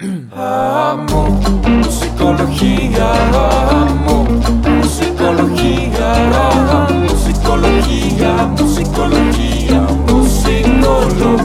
Amo musicología, amo musicología, amo musicología, musicología, musicología.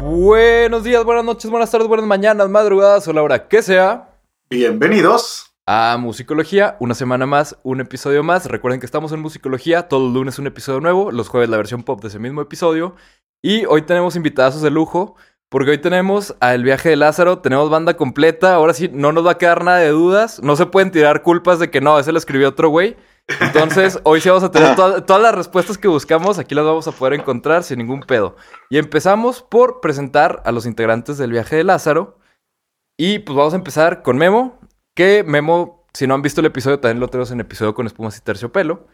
Buenos días, buenas noches, buenas tardes, buenas mañanas, madrugadas o la hora que sea. Bienvenidos. A Musicología, una semana más, un episodio más. Recuerden que estamos en Musicología, todos los lunes un episodio nuevo, los jueves la versión pop de ese mismo episodio. Y hoy tenemos invitados de lujo, porque hoy tenemos a El Viaje de Lázaro, tenemos banda completa, ahora sí no nos va a quedar nada de dudas, no se pueden tirar culpas de que no, ese lo escribió otro güey. Entonces, hoy sí vamos a tener toda- todas las respuestas que buscamos, aquí las vamos a poder encontrar sin ningún pedo. Y empezamos por presentar a los integrantes del Viaje de Lázaro. Y pues vamos a empezar con Memo, que Memo, si no han visto el episodio, también lo tenemos en episodio con Espumas y Terciopelo.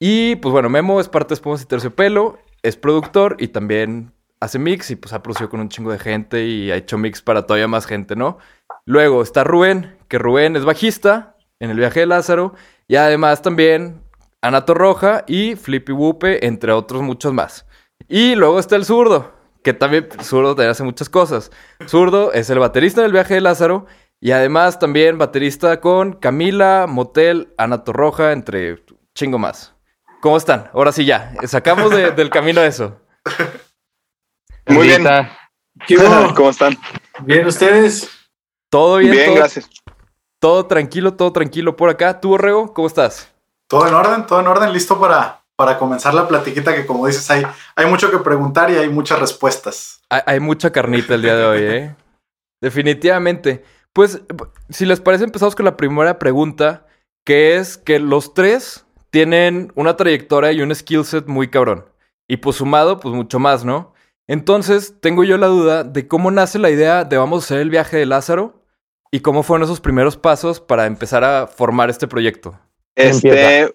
Y pues bueno, Memo es parte de Espumas y Terciopelo, es productor y también hace mix y pues ha producido con un chingo de gente y ha hecho mix para todavía más gente, ¿no? Luego está Rubén, que Rubén es bajista en el viaje de Lázaro y además también Anato Roja y Flippy Wupe, entre otros muchos más. Y luego está el zurdo, que también zurdo también hace muchas cosas. Zurdo es el baterista del viaje de Lázaro y además también baterista con Camila, Motel, Anato Roja, entre chingo más. ¿Cómo están? Ahora sí ya, sacamos de- del camino eso. Muy bien. ¿Qué hubo? ¿Cómo están? Bien, ¿ustedes? Todo bien, Bien, todo, gracias. todo tranquilo, todo tranquilo por acá. ¿Tú, Borrego, cómo estás? Todo en orden, todo en orden, listo para, para comenzar la platiquita que como dices, hay, hay mucho que preguntar y hay muchas respuestas. Hay, hay mucha carnita el día de hoy, ¿eh? Definitivamente. Pues, si les parece, empezamos con la primera pregunta, que es que los tres tienen una trayectoria y un skill set muy cabrón. Y pues sumado, pues mucho más, ¿no? Entonces, tengo yo la duda de cómo nace la idea de vamos a hacer el viaje de Lázaro y cómo fueron esos primeros pasos para empezar a formar este proyecto. Este,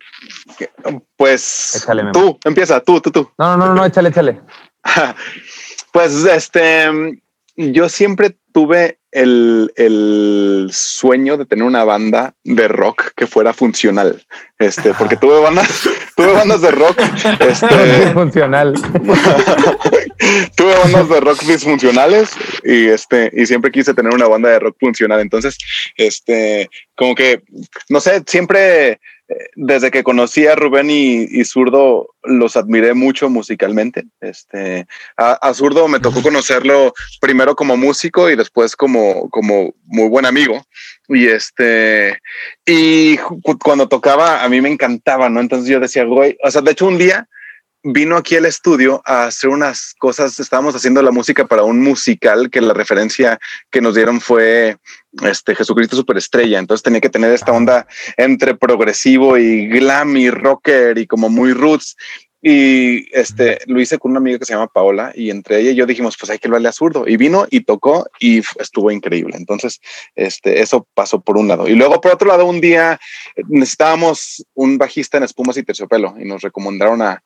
pues Échale, tú, empieza, tú, tú, tú. No, no, no, no, échale, échale. Pues este, yo siempre tuve el, el sueño de tener una banda de rock que fuera funcional. Este, porque tuve bandas, tuve bandas de rock, este, funcional. tuve bandas de rock disfuncionales y este, y siempre quise tener una banda de rock funcional. Entonces, este, como que, no sé, siempre desde que conocí a Rubén y, Zurdo los admiré mucho musicalmente. Este, a, Zurdo me tocó conocerlo primero como músico y después como, como muy buen amigo. Y este, y cuando tocaba, a mí me encantaba, ¿no? Entonces yo decía, güey, o sea, de hecho un día vino aquí al estudio a hacer unas cosas, estábamos haciendo la música para un musical que la referencia que nos dieron fue este Jesucristo Superestrella, entonces tenía que tener esta onda entre progresivo y glam y rocker y como muy roots. Y este lo hice con una amiga que se llama Paola y entre ella y yo dijimos, pues hay que hablarle a zurdo. Y vino y tocó y estuvo increíble. Entonces, este, eso pasó por un lado. Y luego, por otro lado, un día necesitábamos un bajista en espumas y terciopelo y nos recomendaron a,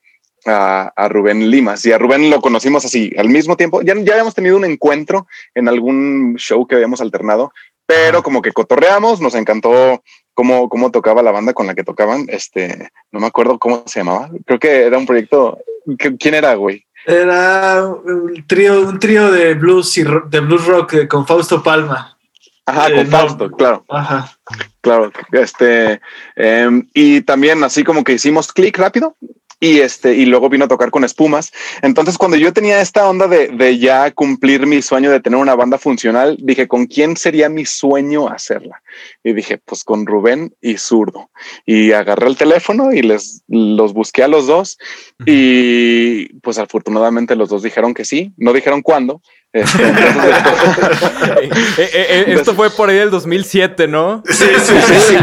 a, a Rubén Limas y a Rubén lo conocimos así al mismo tiempo. Ya, ya habíamos tenido un encuentro en algún show que habíamos alternado, pero como que cotorreamos, nos encantó cómo, cómo tocaba la banda con la que tocaban. Este, no me acuerdo cómo se llamaba. Creo que era un proyecto. ¿Qui- ¿Quién era, güey? Era un trío, un trío de blues y de blues rock eh, con Fausto Palma. Ajá, Eh, con no. Fausto, claro, Ajá. claro. Este, em, y también así como que hicimos clic rápido y este, y luego vino a tocar con espumas. Entonces, cuando yo tenía esta onda de, de ya cumplir mi sueño de tener una banda funcional, dije, ¿con quién sería mi sueño hacerla? Y dije, pues con Rubén y Zurdo. Y agarré el teléfono y les los busqué a los dos. Y pues afortunadamente los dos dijeron que sí, no dijeron cuándo. Este, entonces, Eh, eh, eh, esto fue por ahí del 2007, ¿no? Sí, sí, sí. sí.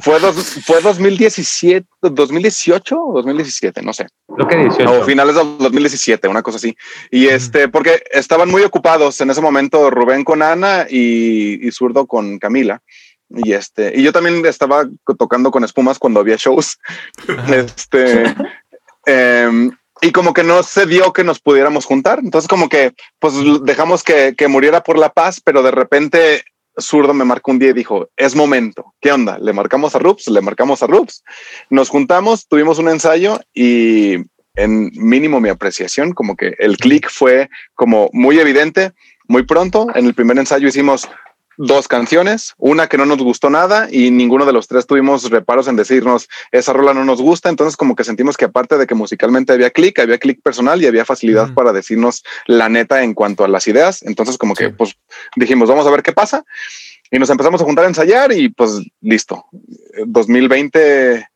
fue, dos- fue 2017, 2018 o 2017, no sé. Lo que 18. O finales del 2017, una cosa así. Y este, porque estaban muy ocupados en ese momento Rubén con Ana y, y Zurdo con Camila. Y este, y yo también estaba tocando con espumas cuando había shows. Este, em, y como que no se dio que nos pudiéramos juntar. Entonces, como que pues dejamos que, que muriera por la paz, pero de repente Zurdo me marcó un día y dijo, es momento. ¿Qué onda? Le marcamos a Rups, le marcamos a Rups. Nos juntamos, tuvimos un ensayo y en mínimo mi apreciación, como que el click fue como muy evidente. muy pronto. En el primer ensayo hicimos dos canciones, una que no nos gustó nada y ninguno de los tres tuvimos reparos en decirnos esa rola no nos gusta. Entonces como que sentimos que aparte de que musicalmente había clic, había clic personal y había facilidad para decirnos la neta en cuanto a las ideas. Entonces como que pues dijimos, vamos a ver qué pasa. Y nos empezamos a juntar a ensayar y pues listo. 2020 do-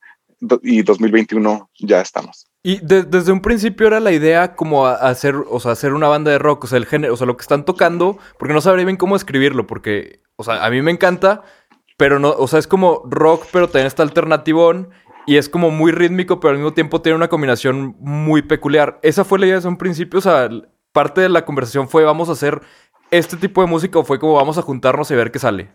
y 2021 ya estamos. Y de- desde un principio era la idea como hacer, o sea, hacer una banda de rock, o sea, el género, o sea, lo que están tocando, porque no sabría bien cómo escribirlo, porque, o sea, a mí me encanta, pero no, o sea, es como rock, pero también está alternativón, y es como muy rítmico, pero al mismo tiempo tiene una combinación muy peculiar. Esa fue la idea desde un principio, o sea, parte de la conversación fue vamos a hacer este tipo de música, o fue como vamos a juntarnos y ver qué sale.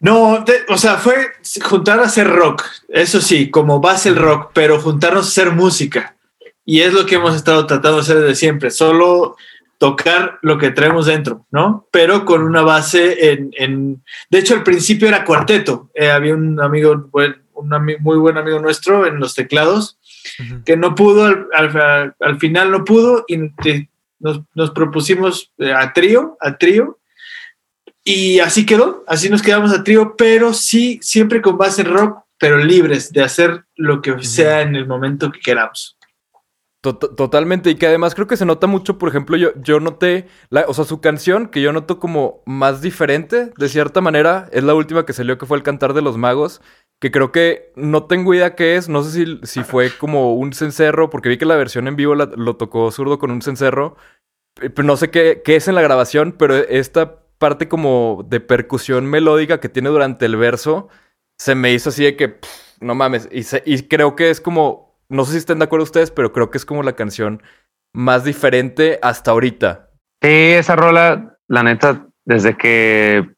No, o sea, fue juntar a hacer rock, eso sí, como base el rock, pero juntarnos a hacer música. Y es lo que hemos estado tratando de hacer desde siempre, solo tocar lo que traemos dentro, ¿no? Pero con una base en... en- de hecho, al principio era cuarteto. Eh, había un amigo, un ami- muy buen amigo nuestro en los teclados, que no pudo, al, al- al final no pudo, y te- nos, nos propusimos eh, a trío, a trío, y así quedó, así nos quedamos a trío, pero sí, siempre con base en rock, pero libres de hacer lo que sea en el momento que queramos. Tot- Totalmente, y que además creo que se nota mucho, por ejemplo, yo, yo noté, la, o sea, su canción que yo noto como más diferente, de cierta manera, es la última que salió, que fue el Cantar de los Magos, que creo que no tengo idea qué es, no sé si, si fue como un cencerro, porque vi que la versión en vivo la- lo tocó zurdo con un cencerro, eh, no sé qué, qué es en la grabación, pero esta parte como de percusión melódica que tiene durante el verso, se me hizo así de que, pff, no mames, y, se- y creo que es como, no sé si estén de acuerdo ustedes, pero creo que es como la canción más diferente hasta ahorita. Sí, esa rola, la neta, desde que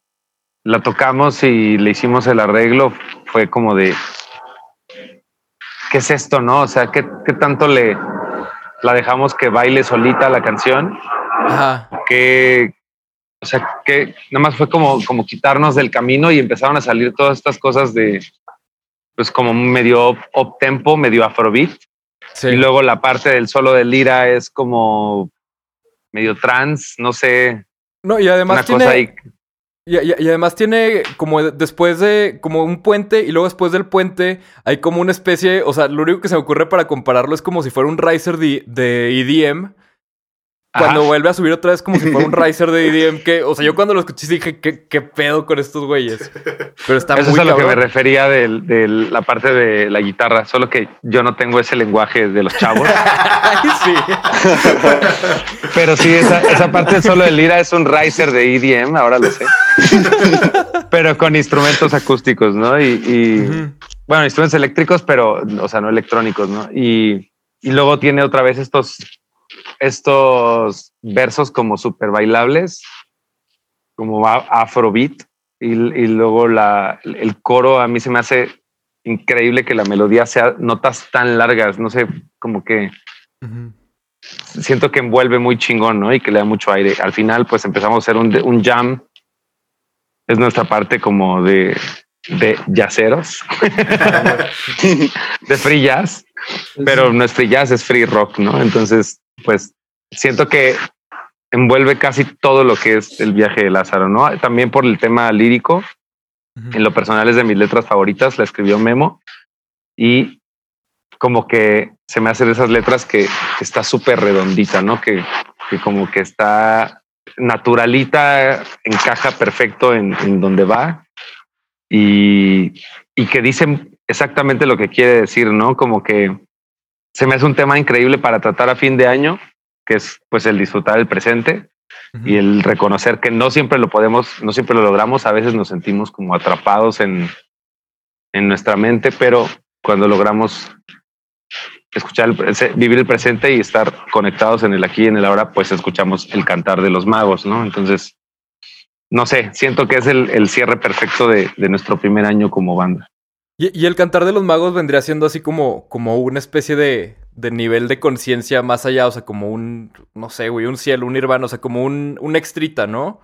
la tocamos y le hicimos el arreglo, fue como de, ¿qué es esto, no? O sea, ¿qué, qué tanto le la dejamos que baile solita la canción? Ajá. Que, o sea, que nada más fue como, como quitarnos del camino y empezaron a salir todas estas cosas de, pues como medio up, tempo, medio afrobeat. Sí. Y luego la parte del solo de lira es como medio trans, no sé, no, y además una tiene, cosa ahí. y, y- y además tiene como de- después de, como un puente, y luego después del puente hay como una especie, o sea, lo único que se me ocurre para compararlo es como si fuera un riser de, de EDM. Cuando Ajá. vuelve a subir otra vez como si fuera un riser de EDM que, o sea, yo cuando lo escuché dije, ¿qué, qué pedo con estos güeyes? Pero está Eso muy es a lo que me refería de, de la parte de la guitarra, solo que yo no tengo ese lenguaje de los chavos. Ay, sí. Pero sí, esa, esa parte solo de lira es un riser de EDM, ahora lo sé. Pero con instrumentos acústicos, ¿no? Y, bueno, instrumentos eléctricos, pero, o sea, no electrónicos, ¿no? Y, y luego tiene otra vez estos, estos versos como súper bailables, como afrobeat, y, y luego la, el coro a mí se me hace increíble que la melodía sea notas tan largas, no sé, como que siento que envuelve muy chingón, ¿no? Y que le da mucho aire. Al final, pues empezamos a hacer un, un jam. Es nuestra parte como de, de yaceros, de free jazz, pero no es free jazz, es free rock, ¿no? Entonces, pues siento que envuelve casi todo lo que es el viaje de Lázaro, ¿no? También por el tema lírico, en lo personal es de mis letras favoritas, la escribió Memo y como que se me hacen esas letras que, que está súper redondita, ¿no? Que, que como que está naturalita, encaja perfecto en, en donde va y, y que dicen exactamente lo que quiere decir, ¿no? Como que se me hace un tema increíble para tratar a fin de año, que es pues el disfrutar el presente y el reconocer que no siempre lo podemos, no siempre lo logramos, a veces nos sentimos como atrapados en, en nuestra mente, pero cuando logramos escuchar, el vivir el presente y estar conectados en el aquí y en el ahora, pues escuchamos el cantar de los magos, ¿no? Entonces, no sé, siento que es el, el cierre perfecto de, de nuestro primer año como banda. Y, y el cantar de los magos vendría siendo así como, como una especie de, de nivel de conciencia más allá, o sea, como un, no sé, güey, un cielo, un nirvana, o sea, como un, un extrita, ¿no? O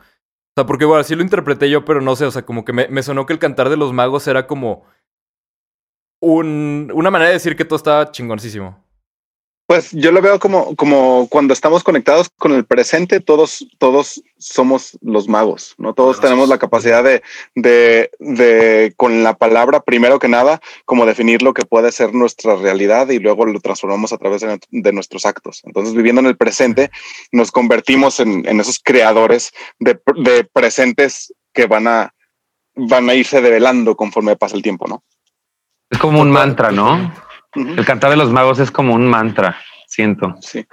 sea, porque, bueno, así lo interpreté yo, pero no sé, o sea, como que me, me sonó que el cantar de los magos era como un, una manera de decir que todo estaba chingoncísimo. Pues yo lo veo como, como cuando estamos conectados con el presente, todos, todos somos los magos, ¿no? Todos tenemos la capacidad de, de, de, con la palabra, primero que nada, como definir lo que puede ser nuestra realidad y luego lo transformamos a través de, de nuestros actos. Entonces, viviendo en el presente, nos convertimos en, en esos creadores de, de presentes que van a, van a irse develando conforme pasa el tiempo, ¿no? Es como un mantra, ¿no? El cantar de los magos es como un mantra, siento. Sí.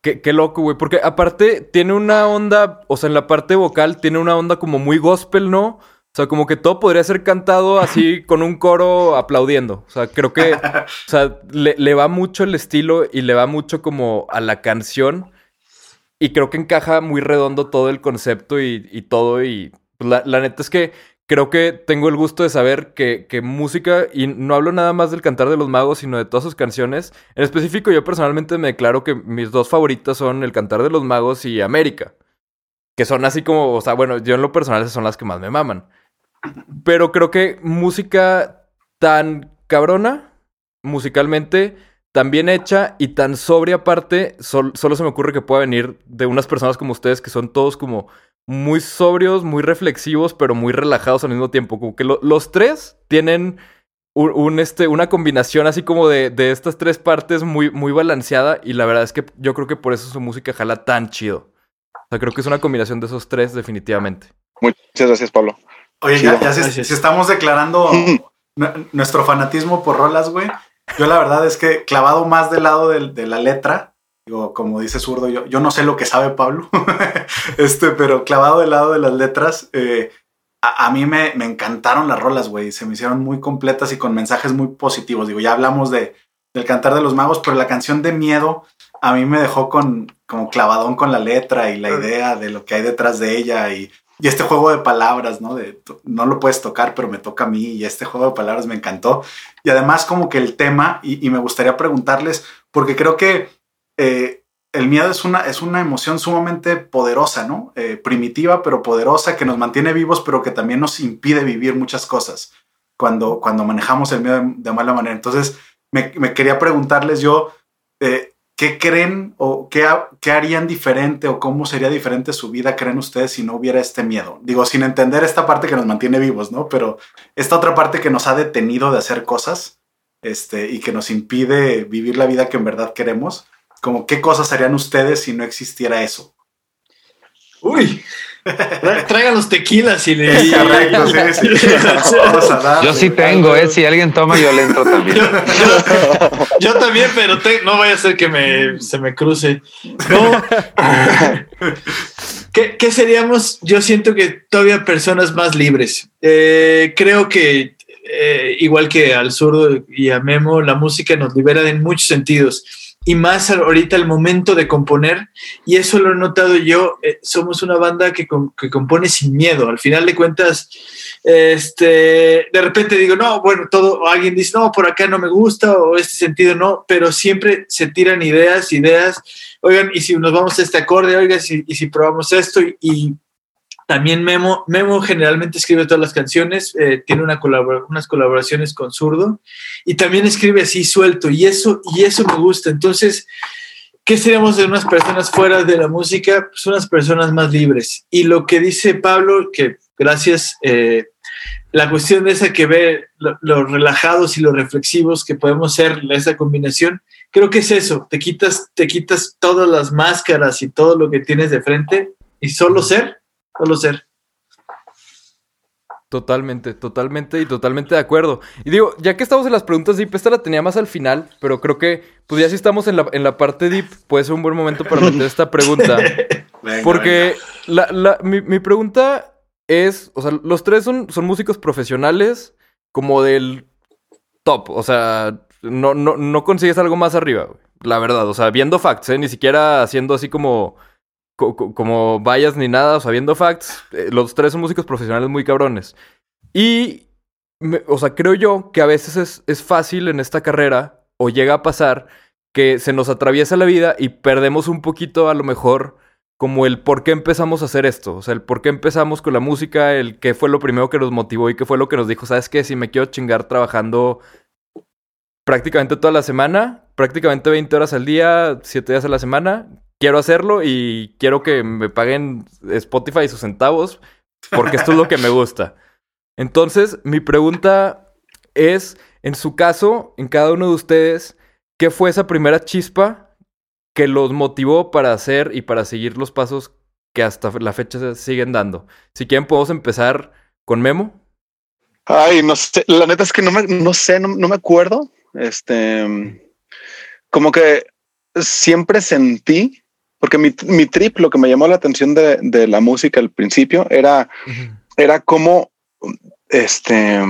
Qué, qué loco, güey. Porque aparte tiene una onda, o sea, en la parte vocal tiene una onda como muy gospel, ¿no? O sea, como que todo podría ser cantado así con un coro aplaudiendo. O sea, creo que, o sea, le, le va mucho el estilo y le va mucho como a la canción. Y creo que encaja muy redondo todo el concepto y, y todo. Y pues, la, la neta es que creo que tengo el gusto de saber que, que música, y no hablo nada más del cantar de los magos, sino de todas sus canciones. En específico, yo personalmente me declaro que mis dos favoritas son el cantar de los magos y América. Que son así como, o sea, bueno, yo en lo personal esas son las que más me maman. Pero creo que música tan cabrona, musicalmente, tan bien hecha y tan sobria aparte, sol- solo se me ocurre que pueda venir de unas personas como ustedes que son todos como muy sobrios, muy reflexivos, pero muy relajados al mismo tiempo. Como que lo- los tres tienen un, un, este, una combinación así como de, de estas tres partes muy, muy balanceada y la verdad es que yo creo que por eso su música jala tan chido. O sea, creo que es una combinación de esos tres definitivamente. Muchas gracias, Pablo. Oye, ya, ya si, estamos declarando nu- nuestro fanatismo por rolas, güey. Yo la verdad es que clavado más del lado de, la letra, digo, como dice zurdo, yo, yo no sé lo que sabe Pablo, este, pero clavado del lado de las letras, eh, a, a mí me, me encantaron las rolas, güey. Se me hicieron muy completas y con mensajes muy positivos. Digo, ya hablamos de, del cantar de los magos, pero la canción de miedo a mí me dejó con como clavadón con la letra y la idea de lo que hay detrás de ella y, y este juego de palabras, ¿no? De no lo puedes tocar, pero me toca a mí y este juego de palabras me encantó. Y además como que el tema, y, y me gustaría preguntarles, porque creo que eh, el miedo es una, es una emoción sumamente poderosa, ¿no? Eh, primitiva, pero poderosa, que nos mantiene vivos, pero que también nos impide vivir muchas cosas cuando, cuando manejamos el miedo de, mala manera. Entonces, me, quería preguntarles yo, eh, ¿qué creen o qué, qué harían diferente o cómo sería diferente su vida, creen ustedes, si no hubiera este miedo? Digo, sin entender esta parte que nos mantiene vivos, ¿no? Pero esta otra parte que nos ha detenido de hacer cosas este, y que nos impide vivir la vida que en verdad queremos, como qué cosas harían ustedes si no existiera eso. Uy, tra- traigan los tequilas y le. Correcto, sí, sí. Vamos a darle. Yo sí tengo, ¿eh? Si alguien toma, yo le entro también. Yo, yo- yo también, pero te- no vaya a ser que me, se me cruce. No. ¿Qué, qué seríamos? Yo siento que todavía personas más libres. Eh, creo que, eh, igual que al zurdo y a Memo, la música nos libera en muchos sentidos. Y más ahorita el momento de componer, y eso lo he notado yo, eh, somos una banda que, que compone sin miedo. Al final de cuentas, este, de repente digo, no, bueno, todo, alguien dice, no, por acá no me gusta, o este sentido no, pero siempre se tiran ideas, ideas, oigan, y si nos vamos a este acorde, oigan, si- y si probamos esto, y también Memo, Memo generalmente escribe todas las canciones, eh, tiene una unas colaboraciones con Zurdo, y también escribe así suelto, y eso, y eso me gusta, entonces... ¿Qué seríamos de unas personas fuera de la música? Pues unas personas más libres. Y lo que dice Pablo, que gracias, eh, la cuestión de esa que ve lo- los relajados y los reflexivos que podemos ser, esa combinación, creo que es eso, te quitas, te quitas todas las máscaras y todo lo que tienes de frente y solo ser, solo ser. Totalmente, totalmente y totalmente de acuerdo. Y digo, ya que estamos en las preguntas deep, esta la tenía más al final, pero creo que, pues ya si estamos en la, en la parte deep, puede ser un buen momento para meter esta pregunta. Venga, Porque la, la- mi, mi pregunta es, o sea, los tres son, son músicos profesionales como del top, o sea, no, no, no consigues algo más arriba, güey, la verdad, o sea, viendo facts, ¿eh? ni siquiera haciendo así como, co- co- como vallas ni nada, o sea, viendo facts, eh, los tres son músicos profesionales muy cabrones. Y, me- o sea, creo yo que a veces es, es fácil en esta carrera, o llega a pasar, que se nos atraviesa la vida y perdemos un poquito a lo mejor como el por qué empezamos a hacer esto, o sea, el por qué empezamos con la música, el qué fue lo primero que nos motivó y qué fue lo que nos dijo, sabes qué, si me quiero chingar trabajando prácticamente toda la semana, prácticamente 20 horas al día, 7 días a la semana. Quiero hacerlo y quiero que me paguen Spotify sus centavos porque esto es lo que me gusta. Entonces, mi pregunta es, en su caso, en cada uno de ustedes, ¿qué fue esa primera chispa que los motivó para hacer y para seguir los pasos que hasta la fecha siguen dando? Si quieren, podemos empezar con Memo. Ay, no sé, la neta es que no me, no sé, no me acuerdo. Este, como que siempre sentí, porque mi, mi trip, lo que me llamó la atención de, de la música al principio era, era como este,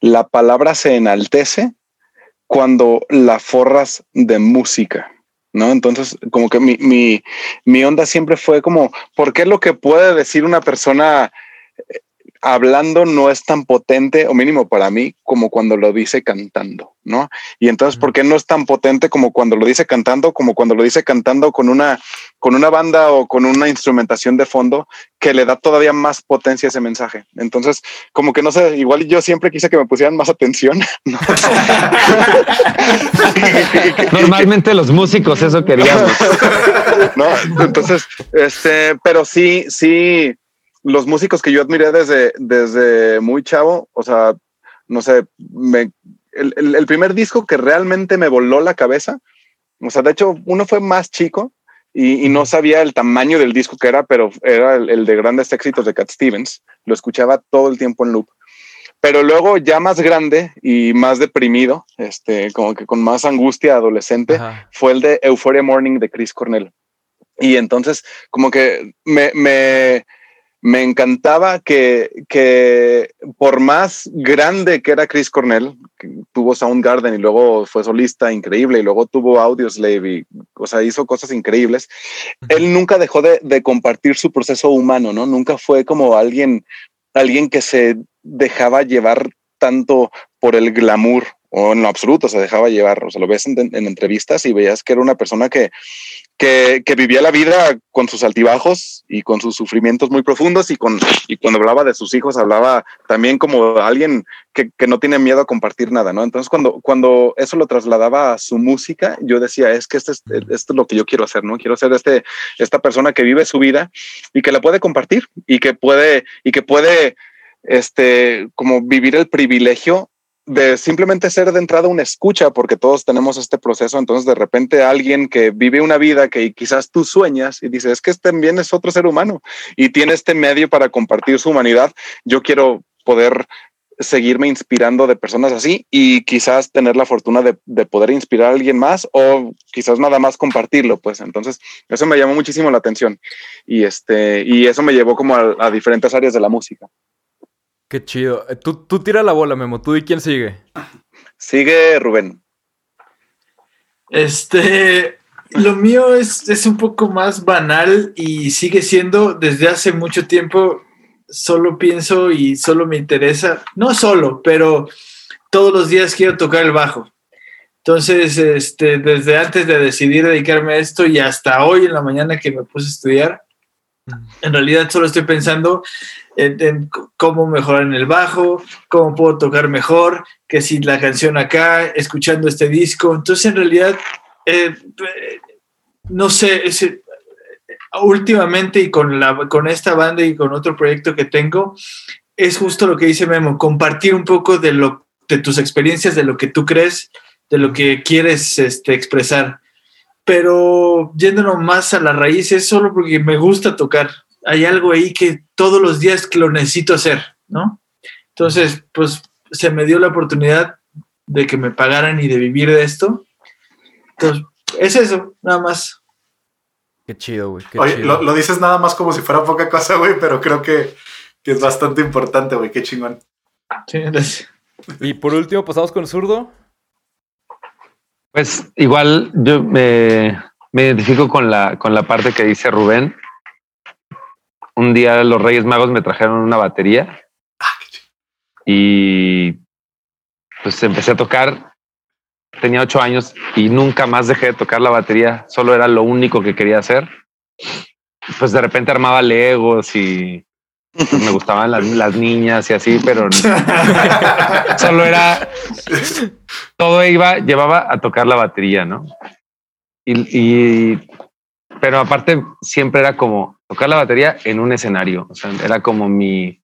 la palabra se enaltece cuando la forras de música. ¿No? Entonces, como que mi, mi, mi onda siempre fue como, ¿por qué lo que puede decir una persona hablando no es tan potente, o mínimo para mí, como cuando lo dice cantando, ¿no? Y entonces, ¿por qué no es tan potente como cuando lo dice cantando, como cuando lo dice cantando con una, con una banda o con una instrumentación de fondo que le da todavía más potencia a ese mensaje? Entonces, como que no sé, igual yo siempre quise que me pusieran más atención. ¿no? Normalmente los músicos eso queríamos. ¿no? Entonces, este, pero sí, sí, los músicos que yo admiré desde, desde muy chavo, o sea, no sé, me, el, el, el, primer disco que realmente me voló la cabeza, o sea, de hecho, uno fue más chico y, y no sabía el tamaño del disco que era, pero era el, el, de grandes éxitos de Cat Stevens. Lo escuchaba todo el tiempo en loop. Pero luego, ya más grande y más deprimido, este, como que con más angustia adolescente, Ajá. fue el de Euphoria Morning de Chris Cornell. Y entonces, como que me, me me encantaba que, que, por más grande que era Chris Cornell, que tuvo Soundgarden y luego fue solista increíble y luego tuvo Audioslave y, o sea, hizo cosas increíbles, él nunca dejó de, de, compartir su proceso humano, ¿no? Nunca fue como alguien, alguien que se dejaba llevar tanto por el glamour o en absoluto se dejaba llevar, o sea, lo ves en, en entrevistas y veías que era una persona que, que, vivía la vida con sus altibajos y con sus sufrimientos muy profundos y, con, y cuando hablaba de sus hijos hablaba también como alguien que, que, no tiene miedo a compartir nada, ¿no? Entonces cuando, cuando eso lo trasladaba a su música, yo decía, es que este es, esto es lo que yo quiero hacer, ¿no? Quiero ser este, esta persona que vive su vida y que la puede compartir y que puede, y que puede, este, como vivir el privilegio de simplemente ser de entrada una escucha, porque todos tenemos este proceso, entonces de repente alguien que vive una vida que quizás tú sueñas y dices, es que también es otro ser humano y tiene este medio para compartir su humanidad, yo quiero poder seguirme inspirando de personas así y quizás tener la fortuna de, de, poder inspirar a alguien más o quizás nada más compartirlo, pues. Entonces eso me llamó muchísimo la atención y este y eso me llevó como a, a diferentes áreas de la música. Qué chido. Eh, Tú, tú tira la bola, Memo. ¿Tú y quién sigue? Sigue Rubén. Este, lo mío es, es un poco más banal y sigue siendo desde hace mucho tiempo, solo pienso y solo me interesa, no solo, pero todos los días quiero tocar el bajo. Entonces, este, desde antes de decidir dedicarme a esto y hasta hoy en la mañana que me puse a estudiar, en realidad solo estoy pensando en, cómo mejorar en el bajo, cómo puedo tocar mejor, que si la canción acá, escuchando este disco. Entonces, en realidad, eh, no sé, es, últimamente y con, la, con esta banda y con otro proyecto que tengo, es justo lo que dice Memo, compartir un poco de, lo, de tus experiencias, de lo que tú crees, de lo que quieres este, expresar pero yéndonos más a la raíz es solo porque me gusta tocar. Hay algo ahí que todos los días que lo necesito hacer, ¿no? Entonces, pues se me dio la oportunidad de que me pagaran y de vivir de esto. Entonces, es eso, nada más. Qué chido, güey. Oye, chido. Lo, lo, dices nada más como si fuera poca cosa, güey, pero creo que, que es bastante importante, güey. Qué chingón. Sí, gracias. Y por último, pasamos con zurdo. Pues igual yo me, me, identifico con la, con la parte que dice Rubén. Un día los Reyes Magos me trajeron una batería y pues empecé a tocar. Tenía ocho años y nunca más dejé de tocar la batería. Solo era lo único que quería hacer. Pues de repente armaba legos y me gustaban las, las niñas y así, pero solo era todo iba, llevaba a tocar la batería, ¿no? Y, y- pero aparte siempre era como tocar la batería en un escenario, o sea, era como mi,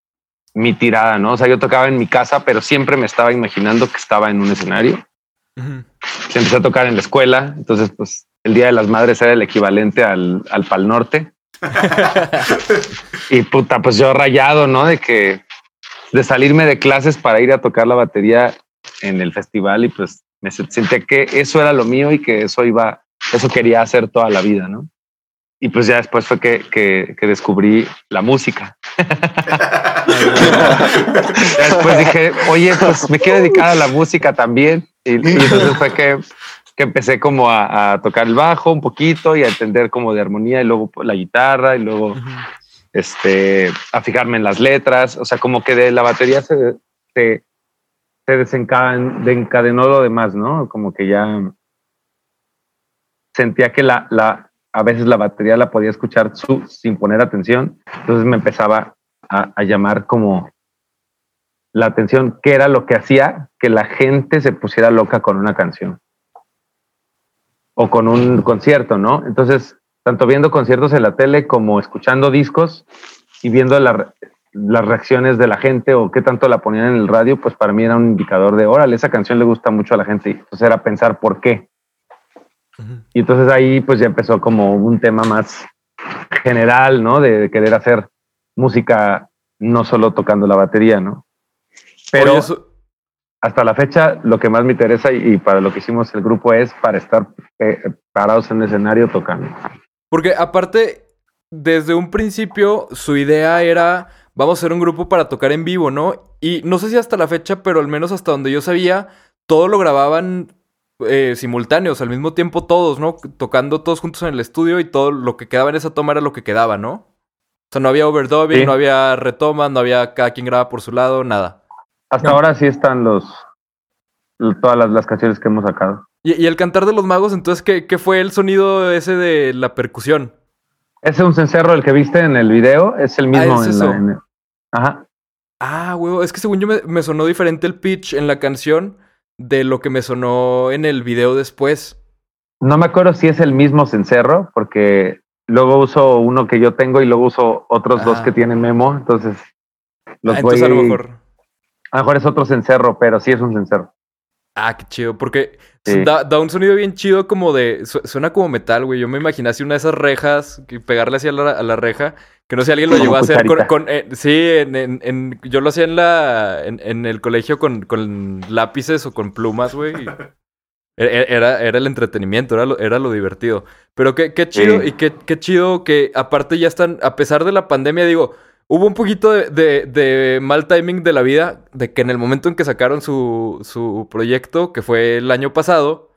mi tirada, ¿no? O sea, yo tocaba en mi casa, pero siempre me estaba imaginando que estaba en un escenario. Ujú. Empecé a tocar en la escuela, entonces pues el Día de las Madres era el equivalente al, al Pal Norte. y puta, pues yo rayado, ¿no? De que de salirme de clases para ir a tocar la batería en el festival y pues me se- sentí que eso era lo mío y que eso iba, eso quería hacer toda la vida, ¿no? Y pues ya después fue que, que, que descubrí la música. Después dije, oye, pues me quiero dedicar a la música también. Y, y entonces fue que, que empecé como a, a tocar el bajo un poquito y a entender como de armonía y luego la guitarra y luego este, a fijarme en las letras. O sea, como que de la batería se, se, se desencaden- desencadenó lo demás, ¿no? Como que ya sentía que la, la, a veces la batería la podía escuchar su- sin poner atención. Entonces me empezaba a, a llamar como la atención, que era lo que hacía que la gente se pusiera loca con una canción o con un concierto, ¿no? Entonces, tanto viendo conciertos en la tele como escuchando discos y viendo la las reacciones de la gente o qué tanto la ponían en el radio, pues para mí era un indicador de, órale, esa canción le gusta mucho a la gente. Y entonces era pensar por qué. Y entonces ahí pues ya empezó como un tema más general, ¿no? De, de querer hacer música no solo tocando la batería, ¿no? Pero Oye, eso- hasta la fecha lo que más me interesa y, y para lo que hicimos el grupo es para estar eh, parados en el escenario tocando. Porque aparte, desde un principio, su idea era, vamos a hacer un grupo para tocar en vivo, ¿no? Y no sé si hasta la fecha, pero al menos hasta donde yo sabía, todo lo grababan eh, simultáneos, al mismo tiempo todos, ¿no? Tocando todos juntos en el estudio y todo lo que quedaba en esa toma era lo que quedaba, ¿no? O sea, no había overdubbing, Sí. no había retomas, no había cada quien graba por su lado, nada. Hasta ahora sí están los todas las, las canciones que hemos sacado. Y, y el cantar de los magos, entonces, ¿qué, qué fue el sonido ese de la percusión? Ese es un cencerro el que viste en el video, es el mismo es en eso. la. en el- ajá. Ah, huevo, es que según yo me, me sonó diferente el pitch en la canción de lo que me sonó en el video después. No me acuerdo si es el mismo cencerro, porque luego uso uno que yo tengo y luego uso otros dos Ah. que tiene Memo, entonces los Ah, voy entonces a lo mejor. A lo mejor es otro cencerro, pero sí es un cencerro. Ah, qué chido, porque Sí. da, da un sonido bien chido como de... su- Suena como metal, güey. Yo me imaginé así una de esas rejas, que pegarle así a la, a la reja. Que no sé si alguien lo Como llegó a hacer con... cucharita. con, eh, sí, en, en- en- yo lo hacía en la en, en el colegio con, con lápices o con plumas, güey. y Era, era, era el entretenimiento, era lo, era lo divertido. Pero qué, qué chido Sí. y qué, qué chido que aparte ya están, a pesar de la pandemia, digo, hubo un poquito de, mal timing de la vida, de que en el momento en que sacaron su, su proyecto, que fue el año pasado,